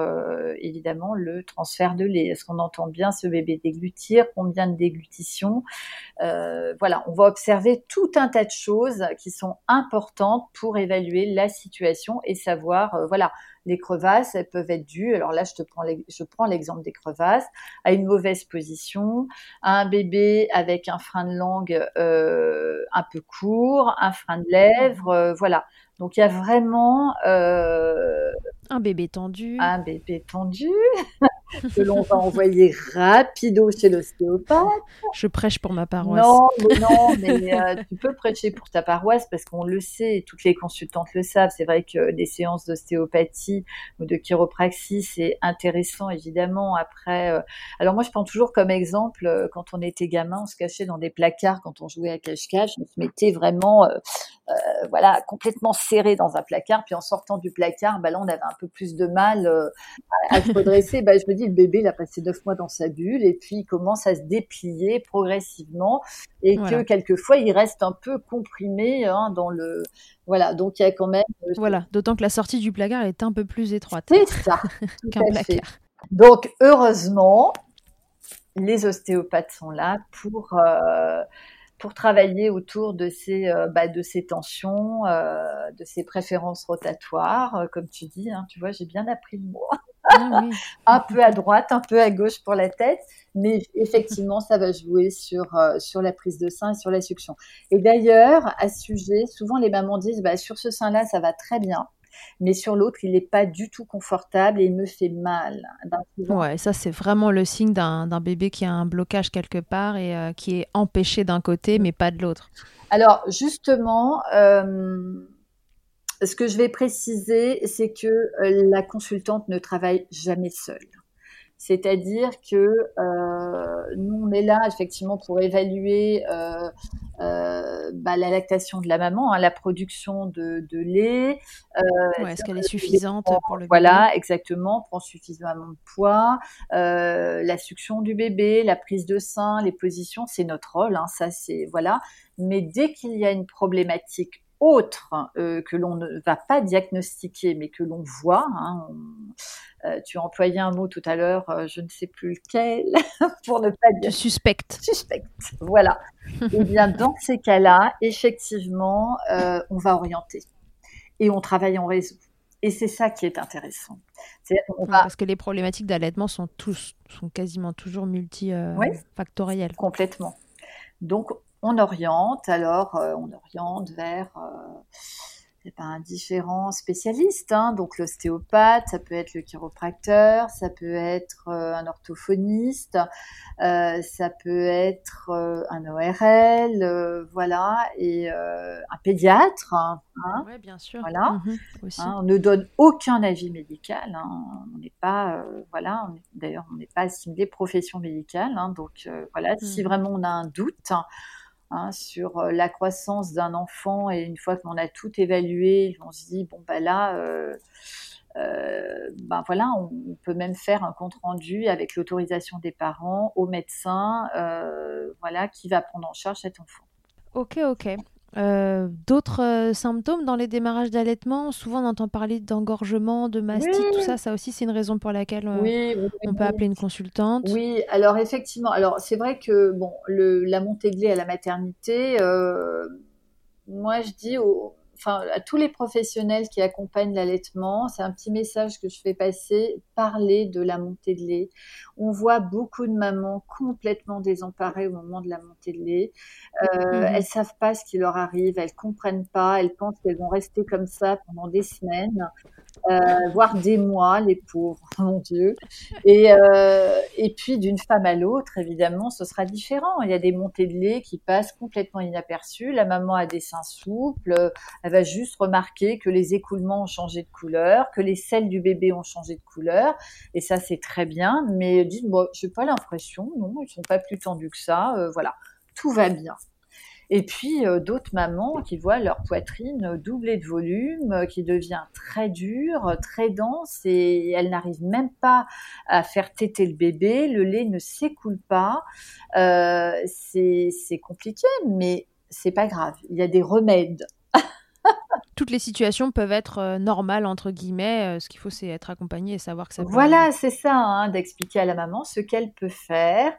évidemment, le transfert de lait. Est-ce qu'on entend bien ce bébé déglutir? Combien de déglutitions? Voilà, on va observer tout un tas de choses qui sont importantes pour évaluer la situation savoir, voilà, les crevasses, elles peuvent être dues. Alors là, je te prends, je prends l'exemple des crevasses à une mauvaise position, à un bébé avec un frein de langue euh, un peu court, un frein de lèvres, euh, voilà. Donc il y a vraiment euh, un bébé tendu, un bébé tendu que l'on va envoyer rapido chez l'ostéopathe. Je prêche pour ma paroisse. Non, mais non, mais euh, tu peux prêcher pour ta paroisse parce qu'on le sait, toutes les consultantes le savent. C'est vrai que des séances d'ostéopathie ou de chiropraxie, c'est intéressant évidemment. Après, euh, alors moi je prends toujours comme exemple euh, quand on était gamin, on se cachait dans des placards quand on jouait à cache-cache, on se mettait vraiment, voilà, complètement serré dans un placard. Puis en sortant du placard, bah là on avait un peu plus de mal à se redresser. bah, je me dis le bébé, il a passé neuf mois dans sa bulle et puis il commence à se déplier progressivement et que quelquefois il reste un peu comprimé hein, dans le. Voilà, donc il y a quand même. Euh, voilà, d'autant que la sortie du placard est un peu plus étroite. C'est ça. qu'un placard. Donc heureusement, les ostéopathes sont là pour. Euh, pour travailler autour de ces, euh, bah, de ces tensions, de ces préférences rotatoires, comme tu dis. Hein, tu vois, j'ai bien appris le mot. Ah un peu à droite, un peu à gauche pour la tête, mais effectivement, ça va jouer sur, euh, sur la prise de sein et sur la succion. Et d'ailleurs, à ce sujet, souvent les mamans disent, bah, sur ce sein-là, ça va très bien, mais sur l'autre, il n'est pas du tout confortable et il me fait mal. Ouais, ça c'est vraiment le signe d'un bébé qui a un blocage quelque part et euh, qui est empêché d'un côté, mais pas de l'autre. Alors justement, euh, ce que je vais préciser, c'est que euh, la consultante ne travaille jamais seule. C'est-à-dire que euh, nous, on est là effectivement pour évaluer euh, bah, la lactation de la maman, hein, la production de, lait. Est-ce qu'elle est suffisante pour le bébé? Voilà, exactement, prend suffisamment de poids, la succion du bébé, la prise de sein, les positions, c'est notre rôle. Hein, ça, c'est voilà. Mais dès qu'il y a une problématique autre euh, que l'on ne va pas diagnostiquer, mais que l'on voit. Hein, euh, tu as employé un mot tout à l'heure, euh, je ne sais plus lequel, pour ne pas dire. Suspecte. Suspecte, voilà. Eh bien, dans ces cas-là, effectivement, on va orienter et on travaille en réseau. Et c'est ça qui est intéressant. Parce que les problématiques d'allaitement sont tous, sont quasiment toujours multifactorielles. complètement. Donc, on oriente, alors euh, on oriente vers euh, ben, différents spécialistes, hein. donc l'ostéopathe, ça peut être le chiropracteur, ça peut être euh, un orthophoniste, ça peut être un ORL, voilà, et un pédiatre. Hein, oui, bien sûr. Voilà. Mhm, hein, on ne donne aucun avis médical. on n'est pas, voilà, d'ailleurs, on n'est pas assimilé profession médicale. donc voilà, si mhm. vraiment on a un doute. Hein, sur euh, la croissance d'un enfant et une fois qu'on a tout évalué, on se dit bon bah là, ben voilà, on, peut même faire un compte rendu avec l'autorisation des parents au médecin, voilà, qui va prendre en charge cet enfant. Ok, ok. Euh, d'autres euh, symptômes dans les démarrages d'allaitement Souvent, on entend parler d'engorgement, de mastite, tout ça. Ça aussi, c'est une raison pour laquelle euh, on peut appeler une consultante. Oui, alors effectivement. Alors, c'est vrai que bon, le, la montée de lait à la maternité, moi, je dis aux, enfin, à tous les professionnels qui accompagnent l'allaitement, c'est un petit message que je fais passer, parler de la montée de lait. On voit beaucoup de mamans complètement désemparées au moment de la montée de lait. Euh, mmh Elles savent pas ce qui leur arrive, elles comprennent pas, elles pensent qu'elles vont rester comme ça pendant des semaines. Euh, voire des mois, les pauvres, mon Dieu. Et, euh, et puis d'une femme à l'autre, évidemment, ce sera différent. Il y a des montées de lait qui passent complètement inaperçues. La maman a des seins souples, elle va juste remarquer que les écoulements ont changé de couleur, que les selles du bébé ont changé de couleur, et ça c'est très bien. Mais dites, moi, j'ai pas l'impression, non, ils sont pas plus tendus que ça. Euh, voilà, tout va bien. Et puis euh, d'autres mamans qui voient leur poitrine doubler de volume, euh, qui devient très dure, très dense et elles n'arrivent même pas à faire téter le bébé, le lait ne s'écoule pas. C'est compliqué, mais c'est pas grave. Il y a des remèdes. Toutes les situations peuvent être normales entre guillemets. ce qu'il faut, c'est être accompagné et savoir que ça. Voilà, c'est ça, hein, d'expliquer à la maman ce qu'elle peut faire.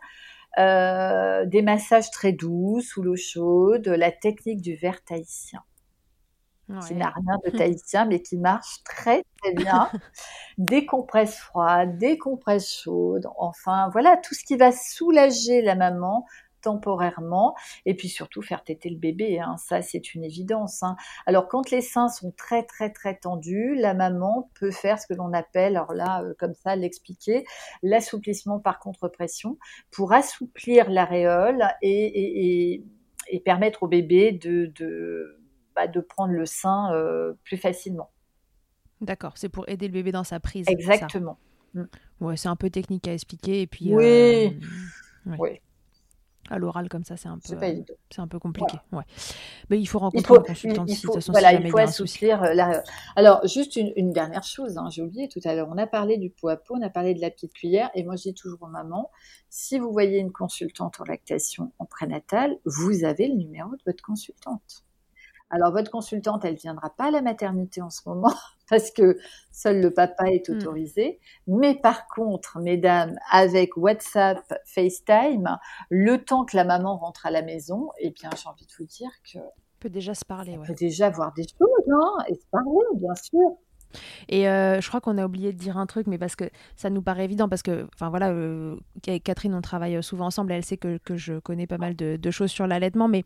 Euh, des massages très doux sous l'eau chaude, la technique du verre tahitien. qui n'a rien de tahitien, mais qui marche très très bien. des compresses froides, des compresses chaudes, enfin voilà, tout ce qui va soulager la maman temporairement et puis surtout faire téter le bébé. Hein. Ça, c'est une évidence. Hein. Alors, quand les seins sont très, très, très tendus, la maman peut faire ce que l'on appelle, alors là, euh, comme ça, l'expliquer, l'assouplissement par contre-pression pour assouplir l'aréole et, et, permettre au bébé de, de, bah, de prendre le sein euh, plus facilement. D'accord, c'est pour aider le bébé dans sa prise. Exactement. Mm. Ouais, c'est un peu technique à expliquer et puis. Oui. Euh, oui à l'oral comme ça, c'est un peu, c'est un peu compliqué. Ouais. Mais il faut rencontrer un consultant il, faut, voilà, il faut assouplir euh, la... Alors, juste une, dernière chose, hein, j'ai oublié tout à l'heure. On a parlé du pot à pot, on a parlé de la petite cuillère, et moi, je dis toujours aux mamans, si vous voyez une consultante en lactation en prénatal, vous avez le numéro de votre consultante. Alors, votre consultante, elle viendra pas à la maternité en ce moment parce que seul le papa est hmm. autorisé. Mais par contre, mesdames, avec WhatsApp, FaceTime, le temps que la maman rentre à la maison, eh bien, j'ai envie de vous dire que peut déjà se parler. Ouais. peut déjà voir des choses, hein, et se parler, bien sûr. Et euh, je crois qu'on a oublié de dire un truc, mais parce que ça nous paraît évident, parce que, enfin voilà, euh, Catherine, on travaille souvent ensemble, elle sait que, que je connais pas mal de, choses sur l'allaitement, mais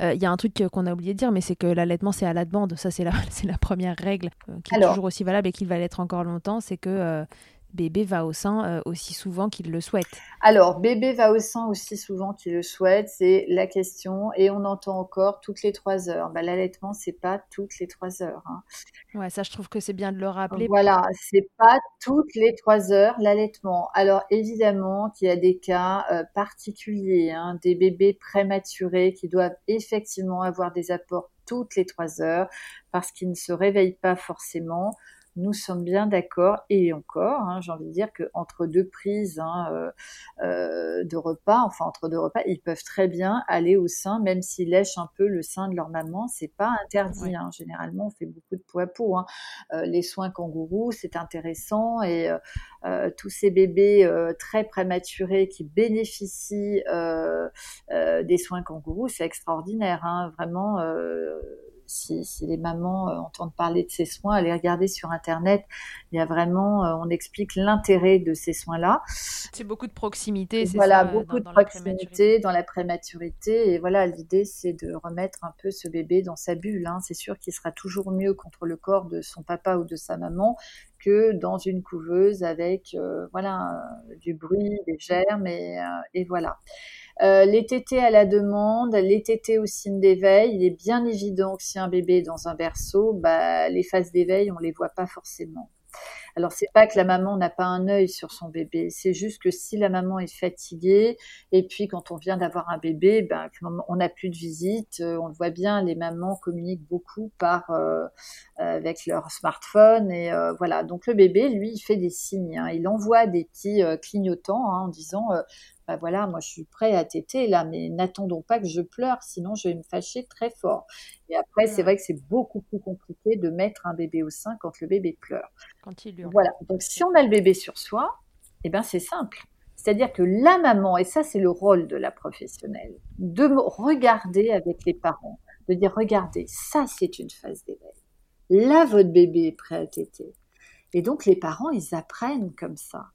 euh, il y a un truc qu'on a oublié de dire, mais c'est que l'allaitement, c'est à la demande. Ça, c'est la, la première règle qui est toujours aussi valable et qui va l'être encore longtemps, c'est que bébé va au sein euh, aussi souvent qu'il le souhaite Alors, bébé va au sein aussi souvent qu'il le souhaite, c'est la question. Et on entend encore toutes les trois heures. Bah, L'allaitement, c'est pas toutes les trois heures. Hein. Ouais, ça, je trouve que c'est bien de le rappeler. Voilà, c'est pas toutes les trois heures l'allaitement. Alors, évidemment qu'il y a des cas euh, particuliers, hein, des bébés prématurés qui doivent effectivement avoir des apports toutes les trois heures parce qu'ils ne se réveillent pas forcément nous sommes bien d'accord et encore, hein, j'ai envie de dire que entre deux prises hein, euh, euh, de repas, enfin entre deux repas, ils peuvent très bien aller au sein, même s'ils lèchent un peu le sein de leur maman, c'est pas interdit. Hein. Généralement, on fait beaucoup de peau à peau. Euh, les soins kangourous, c'est intéressant et tous ces bébés très prématurés qui bénéficient des soins kangourous, c'est extraordinaire. Vraiment si, les mamans euh, entendent parler de ces soins, allez regarder sur Internet. Il y a vraiment, euh, on explique l'intérêt de ces soins-là. C'est beaucoup de proximité, c'est Voilà, beaucoup de proximité dans la prématurité. Et voilà, l'idée, c'est de remettre un peu ce bébé dans sa bulle. Hein. C'est sûr qu'il sera toujours mieux contre le corps de son papa ou de sa maman que dans une couveuse avec euh, voilà du bruit, des germes et, et voilà. Euh, les tétés à la demande, les tétés au signe d'éveil. Il est bien évident que si un bébé est dans un berceau, bah, les phases d'éveil, on les voit pas forcément. Alors c'est pas que la maman n'a pas un œil sur son bébé, c'est juste que si la maman est fatiguée et puis quand on vient d'avoir un bébé, ben on n'a plus de visite, euh, on le voit bien, les mamans communiquent beaucoup par euh, avec leur smartphone et voilà. Donc le bébé, lui, il fait des signes, hein. il envoie des petits clignotants hein, en disant bah voilà, moi je suis prêt à téter là, mais n'attendons pas que je pleure, sinon je vais me fâcher très fort. Et après, c'est vrai que c'est beaucoup plus compliqué de mettre un bébé au sein quand le bébé pleure. Quand il hurle. Voilà. Donc si on a le bébé sur soi, eh ben c'est simple. C'est-à-dire que la maman, et ça c'est le rôle de la professionnelle, de regarder avec les parents, de dire regardez, ça c'est une phase d'éveil. Là, votre bébé est prêt à téter. Et donc les parents, ils apprennent comme ça.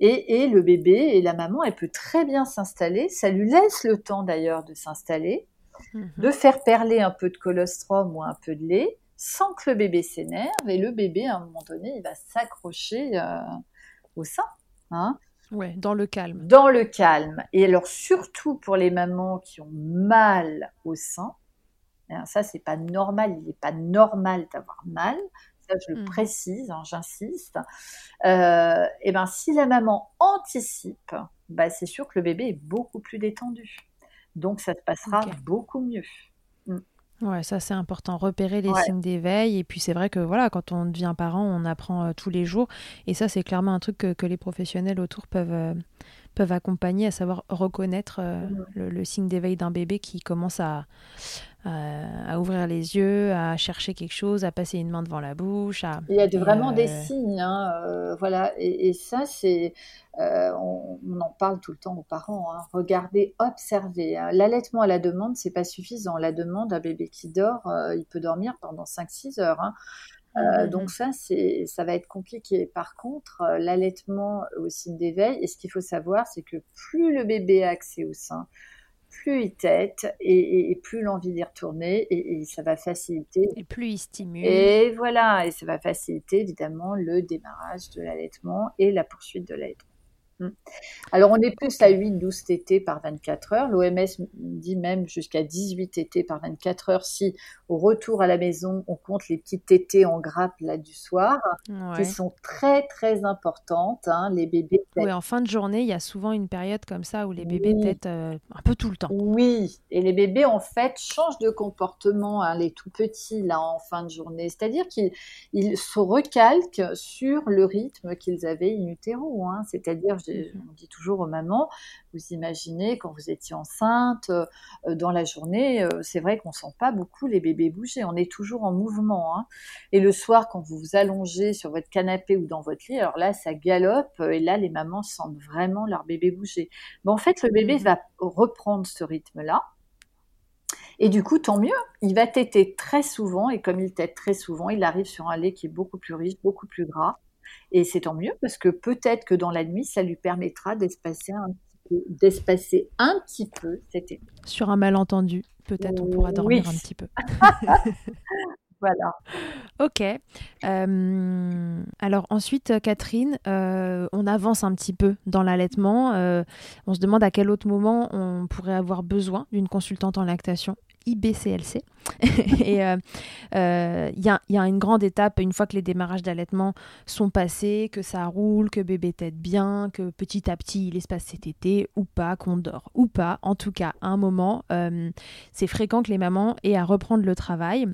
Et, le bébé et la maman, elle peut très bien s'installer. Ça lui laisse le temps d'ailleurs de s'installer, mhm. de faire perler un peu de colostrum ou un peu de lait, sans que le bébé s'énerve. Et le bébé, à un moment donné, il va s'accrocher euh, au sein. Hein. Ouais, dans le calme. Dans le calme. Et alors surtout pour les mamans qui ont mal au sein, hein, ça c'est pas normal. Il n'est pas normal d'avoir mal je le mmh. précise, hein, j'insiste, euh, et ben si la maman anticipe, bah, c'est sûr que le bébé est beaucoup plus détendu. Donc ça se passera beaucoup mieux. Mm. Ouais, ça c'est important, repérer les signes d'éveil. Et puis c'est vrai que voilà, quand on devient parent, on apprend euh, tous les jours. Et ça c'est clairement un truc que, les professionnels autour peuvent, euh, peuvent accompagner, à savoir reconnaître euh, le, signe d'éveil d'un bébé qui commence à, à, ouvrir les yeux, à chercher quelque chose, à passer une main devant la bouche. Il y a de, vraiment des signes, hein, voilà. Et, ça c'est, on, en parle tout le temps aux parents. Hein. Regardez, observez. Hein. L'allaitement à la demande, c'est pas suffisant. La demande, un bébé qui dort, il peut dormir pendant 5-6 heures. Euh, mmh, donc ça, c'est, ça va être compliqué. Par contre, euh, l'allaitement au signe d'éveil, et ce qu'il faut savoir, c'est que plus le bébé a accès au sein, plus il tête et, plus l'envie d'y retourner et, ça va faciliter. Et plus il stimule. Et voilà, et ça va faciliter évidemment le démarrage de l'allaitement et la poursuite de l'allaitement. Mm. Alors, on est plus à 8-12 tétés par 24 heures. L'OMS dit même jusqu'à 18 tétés par 24 heures si, au retour à la maison, on compte les petites tétés en grappe là du soir, qui sont très, très importantes. Hein, les bébés Oui, en fin de journée, il y a souvent une période comme ça où les bébés têtent euh, un peu tout le temps. Oui, et les bébés, en fait, changent de comportement, hein, les tout petits, là, en fin de journée. C'est-à-dire qu'ils se recalquent sur le rythme qu'ils avaient in utero. Hein. C'est-à-dire. On dit toujours aux mamans, vous imaginez quand vous étiez enceinte, euh, dans la journée, euh, c'est vrai qu'on sent pas beaucoup les bébés bouger, on est toujours en mouvement. Hein. Et le soir, quand vous vous allongez sur votre canapé ou dans votre lit, alors là, ça galope et là, les mamans sentent vraiment leur bébé bouger. Mais en fait, le bébé mhm. va reprendre ce rythme-là. Et du coup, tant mieux, il va téter très souvent, et comme il tète très souvent, il arrive sur un lait qui est beaucoup plus riche, beaucoup plus gras. Et c'est tant mieux parce que peut-être que dans la nuit, ça lui permettra d'espacer un petit peu, d'espacer un petit peu cet été. Sur un malentendu, peut-être on pourra dormir un petit peu. voilà. Ok. Euh, alors ensuite, Catherine, euh, on avance un petit peu dans l'allaitement. Euh, on se demande à quel autre moment on pourrait avoir besoin d'une consultante en lactation. IBCLC. et il euh, euh, y, a, une grande étape une fois que les démarrages d'allaitement sont passés, que ça roule, que bébé tête bien, que petit à petit il espace été ou pas, qu'on dort ou pas. En tout cas, à un moment, euh, c'est fréquent que les mamans aient à reprendre le travail.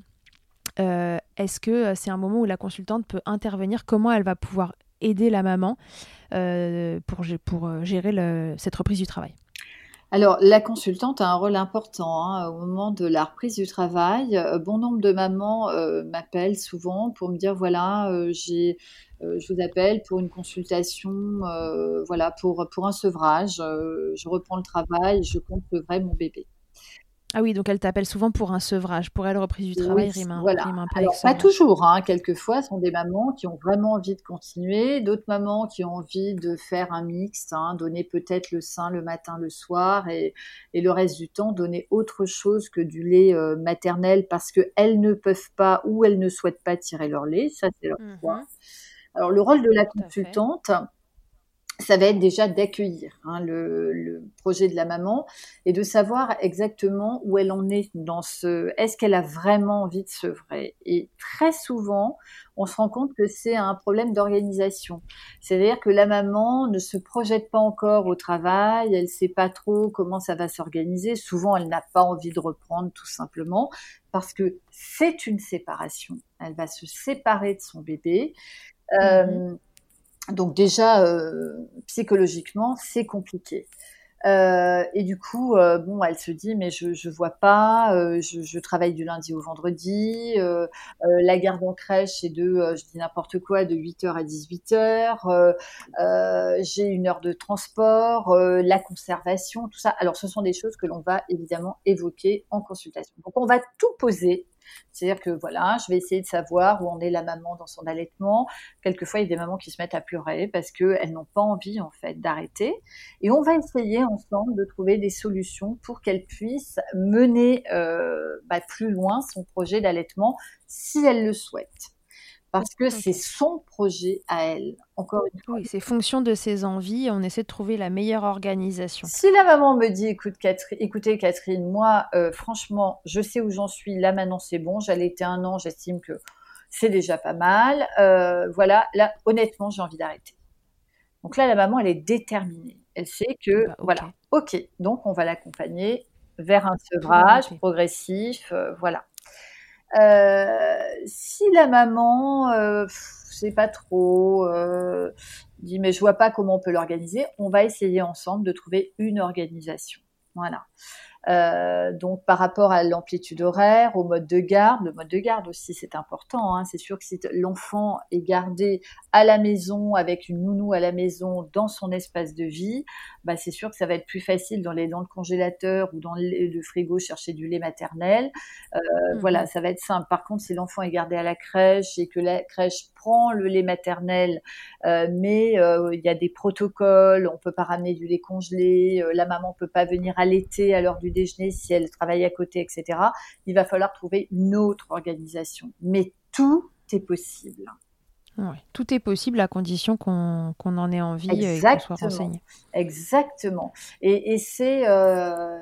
Est-ce que c'est un moment où la consultante peut intervenir? Comment elle va pouvoir aider la maman pour gérer cette reprise du travail? Alors, la consultante a un rôle important hein, au moment de la reprise du travail. Euh, bon nombre de mamans euh, m'appellent souvent pour me dire voilà, euh, j'ai, je vous appelle pour une consultation, voilà, pour, pour un sevrage. je reprends le travail, je compte sevrer mon bébé. Ah oui, donc elle t'appelle souvent pour un sevrage. Pour elle, reprise du travail rime, un, voilà. un peu Alors, Pas toujours, hein. quelquefois, ce sont des mamans qui ont vraiment envie de continuer, d'autres mamans qui ont envie de faire un mix, hein, donner peut-être le sein le matin, le soir, et, et, le reste du temps, donner autre chose que du lait euh, maternel parce qu'elles ne peuvent pas ou elles ne souhaitent pas tirer leur lait. Ça, c'est leur choix. Mmh Alors, le rôle de la consultante, ça va être déjà d'accueillir hein, le, projet de la maman et de savoir exactement où elle en est dans ce. Est-ce qu'elle a vraiment envie de sevrer Et très souvent, on se rend compte que c'est un problème d'organisation. C'est-à-dire que la maman ne se projette pas encore au travail, elle ne sait pas trop comment ça va s'organiser. Souvent, elle n'a pas envie de reprendre tout simplement parce que c'est une séparation. Elle va se séparer de son bébé. Mmh euh, donc déjà, euh, psychologiquement, c'est compliqué. Euh, et du coup, euh, bon, elle se dit, mais je vois pas, je, je, travaille du lundi au vendredi, la garde en crèche est de, je dis n'importe quoi, de 8h à 18h, j'ai une heure de transport, la conservation, tout ça. Alors, ce sont des choses que l'on va évidemment évoquer en consultation. Donc, on va tout poser c'est-à-dire que voilà, je vais essayer de savoir où en est la maman dans son allaitement. Quelquefois, il y a des mamans qui se mettent à pleurer parce qu'elles n'ont pas envie en fait d'arrêter. Et on va essayer ensemble de trouver des solutions pour qu'elles puissent mener euh, bah, plus loin son projet d'allaitement si elles le souhaitent parce que c'est son projet à elle. Encore une fois. Oui, c'est fonction de ses envies. On essaie de trouver la meilleure organisation. Si la maman me dit, écoute, Catherine, écoutez Catherine, moi, euh, franchement, je sais où j'en suis. Là maintenant, c'est bon. J'allais été un an. J'estime que c'est déjà pas mal. Euh, voilà. Là, honnêtement, j'ai envie d'arrêter. Donc là, la maman, elle est déterminée. Elle sait que, bah, voilà, ok. Donc on va l'accompagner vers un sevrage progressif, voilà. Si la maman, euh, pas trop, dit mais je vois pas comment on peut l'organiser, on va essayer ensemble de trouver une organisation. Voilà. Euh, donc par rapport à l'amplitude horaire, au mode de garde, le mode de garde aussi c'est important. Hein. C'est sûr que si l'enfant est gardé à la maison avec une nounou à la maison dans son espace de vie, bah, c'est sûr que ça va être plus facile dans les dans le congélateur ou dans le, frigo chercher du lait maternel. Euh, mmh voilà, ça va être simple. Par contre, si l'enfant est gardé à la crèche et que la crèche prend le lait maternel, euh, mais il y a des protocoles, on peut pas ramener du lait congelé, la maman peut pas venir allaiter à l'heure du déjeuner si elle travaille à côté, etc. Il va falloir trouver une autre organisation. Mais tout est possible. tout est possible à condition qu'on en ait envie et qu'on soit renseigné. Exactement. Et, et c'est euh,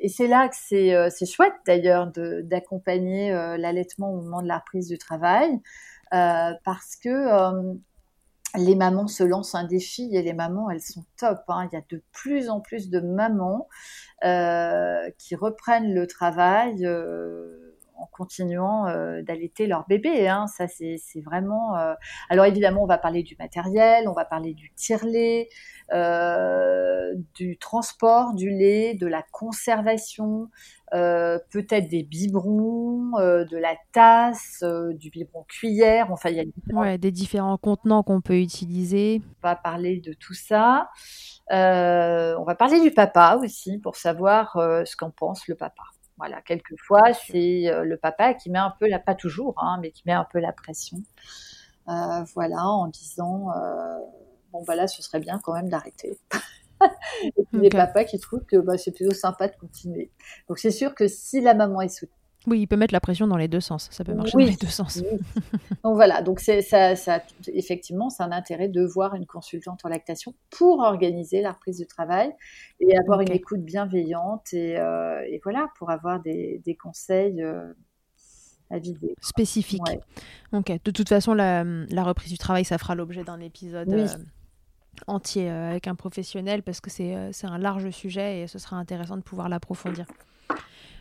et c'est là que c'est euh, chouette d'ailleurs d'accompagner euh, l'allaitement au moment de la reprise du travail parce que les mamans se lancent un défi et les mamans, elles sont top. Hein. Il y a de plus en plus de mamans euh, qui reprennent le travail euh, en continuant euh, d'allaiter leur bébé. Hein. Ça, c'est vraiment. Alors évidemment, on va parler du matériel, on va parler du tire-lait, du transport du lait, de la conservation, euh, peut-être des biberons, euh, de la tasse, euh, du biberon cuillère. Enfin, il y a ouais, des différents contenants qu'on peut utiliser. On va parler de tout ça. on va parler du papa aussi pour savoir ce qu'en pense le papa. Voilà, quelquefois c'est le papa qui met un peu la, pas toujours, hein, mais qui met un peu la pression. voilà, en disant bon bah là, ce serait bien quand même d'arrêter. et puis les papas qui trouvent que bah, c'est plutôt sympa de continuer. Donc c'est sûr que si la maman est soutenue. Oui, il peut mettre la pression dans les deux sens. Ça peut marcher dans les deux sens. donc voilà, donc c'est ça, ça, effectivement, c'est un intérêt de voir une consultante en lactation pour organiser la reprise du travail et avoir une écoute bienveillante et, euh, et, voilà pour avoir des, des conseils. Euh, à vider. Spécifiques. Ok. De toute façon, la, la, reprise du travail, ça fera l'objet d'un épisode. Oui. Euh, entier euh, avec un professionnel parce que c'est un large sujet et ce sera intéressant de pouvoir l'approfondir.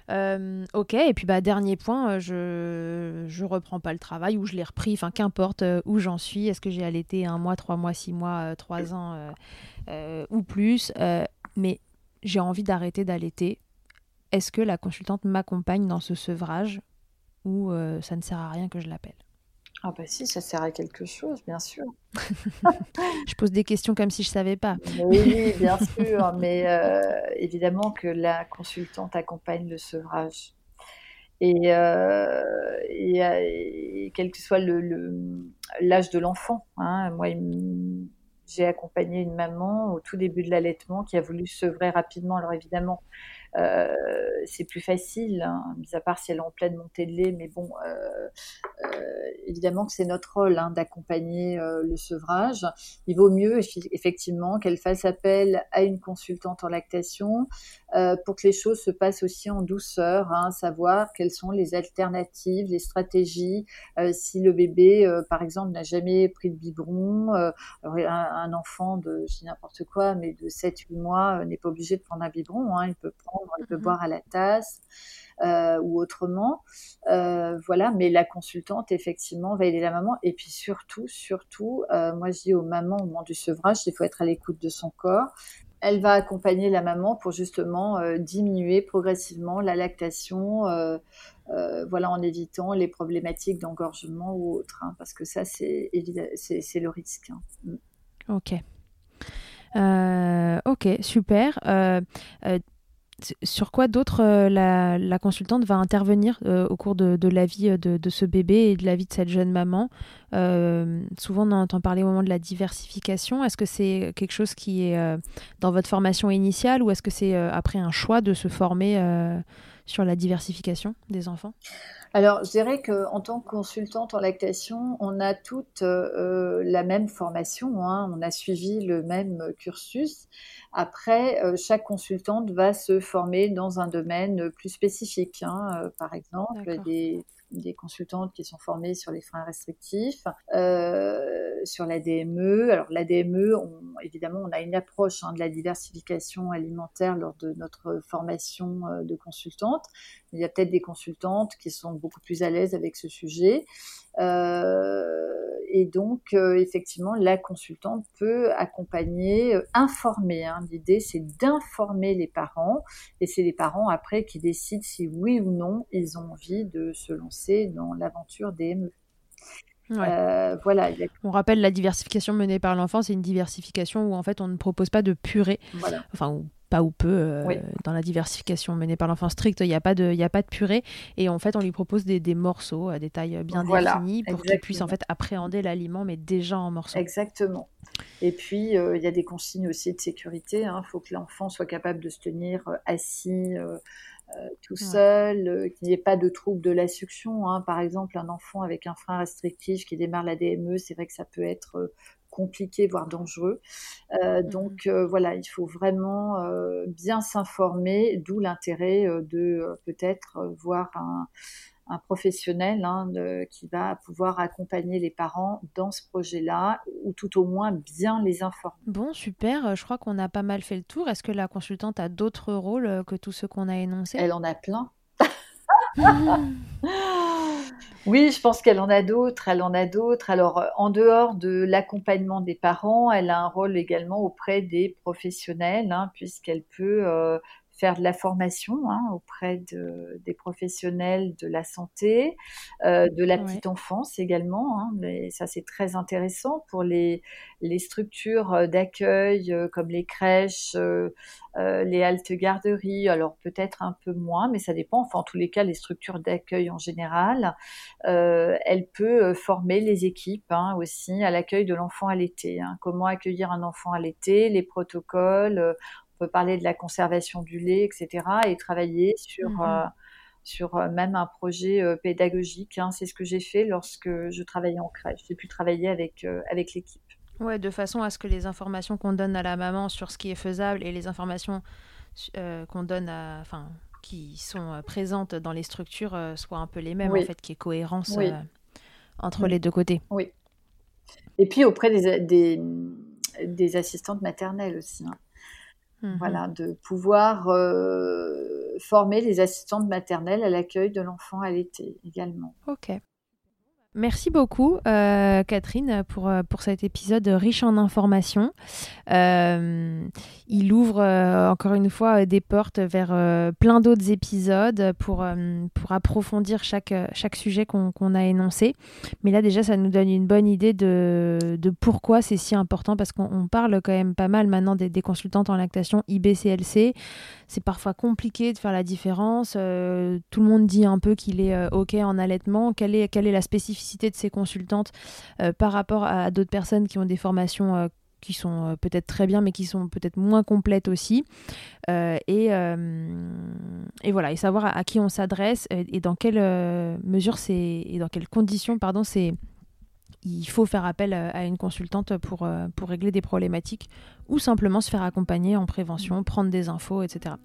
Euh, ok, et puis bah, dernier point, je je reprends pas le travail ou je l'ai repris, enfin qu'importe où j'en suis, est-ce que j'ai allaité un mois, trois mois, six mois, trois ans ou plus, mais j'ai envie d'arrêter d'allaiter. Est-ce que la consultante m'accompagne dans ce sevrage ou ça ne sert à rien que je l'appelle? Ah bah si, ça sert à quelque chose, bien sûr. je pose des questions comme si je savais pas. oui, bien sûr, mais euh, évidemment que la consultante accompagne le sevrage. Et, euh, et, quel que soit l'âge le, de l'enfant. Hein, moi, j'ai accompagné une maman au tout début de l'allaitement qui a voulu sevrer rapidement. Alors évidemment, euh, c'est plus facile, hein, mis à part si elle est en pleine montée de lait, mais bon, euh, euh, évidemment que c'est notre rôle hein, d'accompagner le sevrage. Il vaut mieux effectivement qu'elle fasse appel à une consultante en lactation pour que les choses se passent aussi en douceur, hein, savoir quelles sont les alternatives, les stratégies. si le bébé, par exemple, n'a jamais pris de biberon, alors un, enfant de, je dis n'importe quoi, mais de 7-8 mois n'est pas obligé de prendre un biberon, il peut prendre on peut mmh boire à la tasse euh, ou autrement. Euh, voilà, mais la consultante, effectivement, va aider la maman. Et puis surtout, surtout, euh, moi je dis aux mamans au moment du sevrage, il faut être à l'écoute de son corps. Elle va accompagner la maman pour justement diminuer progressivement la lactation, voilà, en évitant les problématiques d'engorgement ou autres, hein, parce que ça, c'est c'est le risque. Hein. Mm. Ok. ok, super sur quoi d'autre euh, la, consultante va intervenir euh, au cours de, la vie euh, de, ce bébé et de la vie de cette jeune maman? Souvent, on entend parler au moment de la diversification. Est-ce que c'est quelque chose qui est dans votre formation initiale ou est-ce que c'est après un choix de se former sur la diversification des enfants alors, je dirais qu'en tant que consultante en lactation, on a toute la même formation, hein. on a suivi le même cursus. Après, euh, chaque consultante va se former dans un domaine plus spécifique. Hein. Euh, par exemple, des des consultantes qui sont formées sur les freins restrictifs, euh, sur la DME. Alors la DME, on, évidemment, on a une approche hein, de la diversification alimentaire lors de notre formation euh, de consultante. Il y a peut-être des consultantes qui sont beaucoup plus à l'aise avec ce sujet. Euh, et donc, euh, effectivement, la consultante peut accompagner, euh, informer. Hein. L'idée, c'est d'informer les parents, et c'est les parents après qui décident si oui ou non ils ont envie de se lancer dans l'aventure DME. Euh, voilà. On rappelle la diversification menée par l'enfant, c'est une diversification où en fait on ne propose pas de purée, enfin pas ou peu euh, dans la diversification menée par l'enfant strict, il n'y a pas de, il a pas de purée et en fait on lui propose des, des morceaux à des tailles bien définies pour qu'il puisse en fait appréhender l'aliment mais déjà en morceaux. Exactement. Et puis euh, il y a des consignes aussi de sécurité. Il hein. faut que l'enfant soit capable de se tenir assis. Euh, tout seul, euh, qu'il n'y ait pas de trouble de la succion. Hein. Par exemple, un enfant avec un frein restrictif qui démarre la DME, c'est vrai que ça peut être euh, compliqué, voire dangereux. Mmh donc voilà, il faut vraiment bien s'informer, d'où l'intérêt de peut-être voir un, un professionnel hein, qui va pouvoir accompagner les parents dans ce projet-là ou tout au moins bien les informer. Bon, super. Je crois qu'on a pas mal fait le tour. Est-ce que la consultante a d'autres rôles euh, que tous ceux qu'on a énoncés? Elle en a plein. oui, je pense qu'elle en a d'autres. Elle en a d'autres. Alors, euh, en dehors de l'accompagnement des parents, elle a un rôle également auprès des professionnels, hein, puisqu'elle peut euh, faire de la formation hein, auprès de, des professionnels de la santé, euh, de la petite enfance également. Hein, mais ça, c'est très intéressant pour les, les structures euh, d'accueil euh, comme les crèches, euh, les haltes garderies. Alors peut-être un peu moins, mais ça dépend. Enfin, en tous les cas, les structures d'accueil en général, elle peut former les équipes hein, aussi à l'accueil de l'enfant à l'été. Comment accueillir un enfant à l'été, les protocoles peut parler de la conservation du lait, etc. et travailler sur, mhm. euh, sur euh, même un projet euh, pédagogique. Hein. C'est ce que j'ai fait lorsque je travaillais en crèche. J'ai pu travailler avec, avec l'équipe. Ouais, de façon à ce que les informations qu'on donne à la maman sur ce qui est faisable et les informations qu'on donne à, enfin, qui sont présentes dans les structures soient un peu les mêmes, en fait, qu'il y ait cohérence entre les deux côtés. Oui. Et puis auprès des, des, des assistantes maternelles aussi. Hein. Mmh voilà, de pouvoir euh, former les assistantes maternelles à l'accueil de l'enfant à l'été également. Ok. Merci beaucoup, euh, Catherine, pour, euh, pour cet épisode riche en informations. Euh, il ouvre encore une fois des portes vers plein d'autres épisodes pour, pour approfondir chaque, chaque sujet qu'on a énoncé. Mais là, déjà, ça nous donne une bonne idée de, de pourquoi c'est si important parce qu'on parle quand même pas mal maintenant des, des consultantes en lactation IBCLC. C'est parfois compliqué de faire la différence. tout le monde dit un peu qu'il est OK en allaitement. Quelle est, quelle est la spécificité de ces consultantes euh, par rapport à, d'autres personnes qui ont des formations euh, qui sont euh, peut-être très bien, mais qui sont peut-être moins complètes aussi. et, et, voilà, et savoir à, qui on s'adresse et, dans quelle mesure c'est et dans quelles conditions, pardon, c'est il faut faire appel à une consultante pour, pour régler des problématiques ou simplement se faire accompagner en prévention, prendre des infos, etc.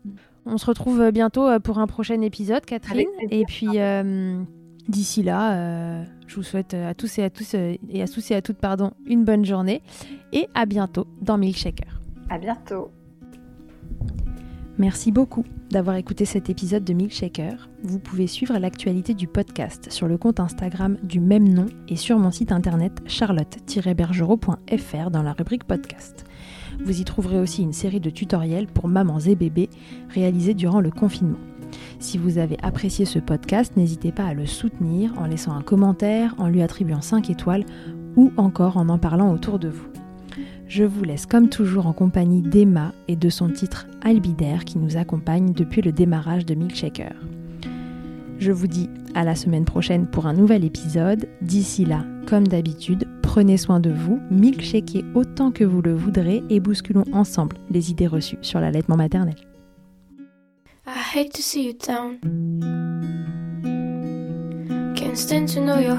On se retrouve bientôt pour un prochain épisode, Catherine. Et puis. D'ici là, euh, je vous souhaite à tous et à tous euh, et à tous et à toutes pardon, une bonne journée et à bientôt dans Milkshaker. À bientôt. Merci beaucoup d'avoir écouté cet épisode de Milkshaker. Vous pouvez suivre l'actualité du podcast sur le compte Instagram du même nom et sur mon site internet charlotte-bergerot.fr dans la rubrique podcast. Vous y trouverez aussi une série de tutoriels pour mamans et bébés réalisés durant le confinement. Si vous avez apprécié ce podcast, n'hésitez pas à le soutenir en laissant un commentaire, en lui attribuant 5 étoiles ou encore en en parlant autour de vous. Je vous laisse comme toujours en compagnie d'Emma et de son titre Albidaire qui nous accompagne depuis le démarrage de Milkshaker. Je vous dis à la semaine prochaine pour un nouvel épisode. D'ici là, comme d'habitude, prenez soin de vous, milkshakez autant que vous le voudrez et bousculons ensemble les idées reçues sur l'allaitement maternel. I hate to see you down. Can't stand to know your.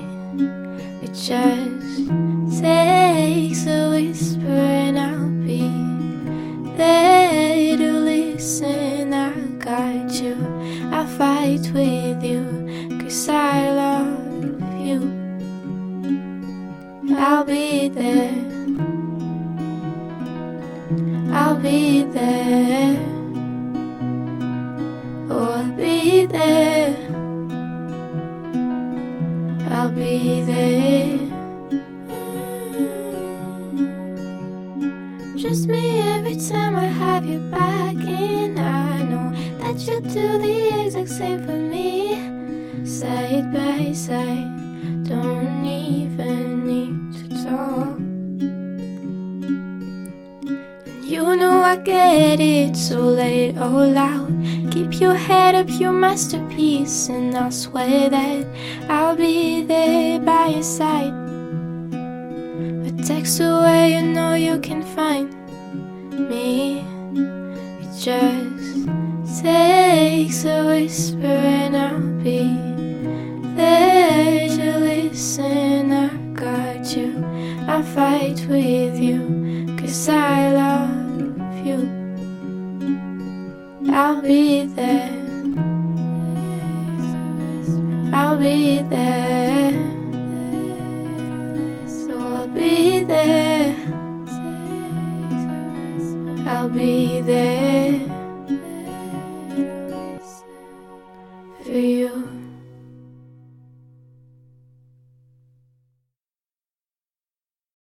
Yeah.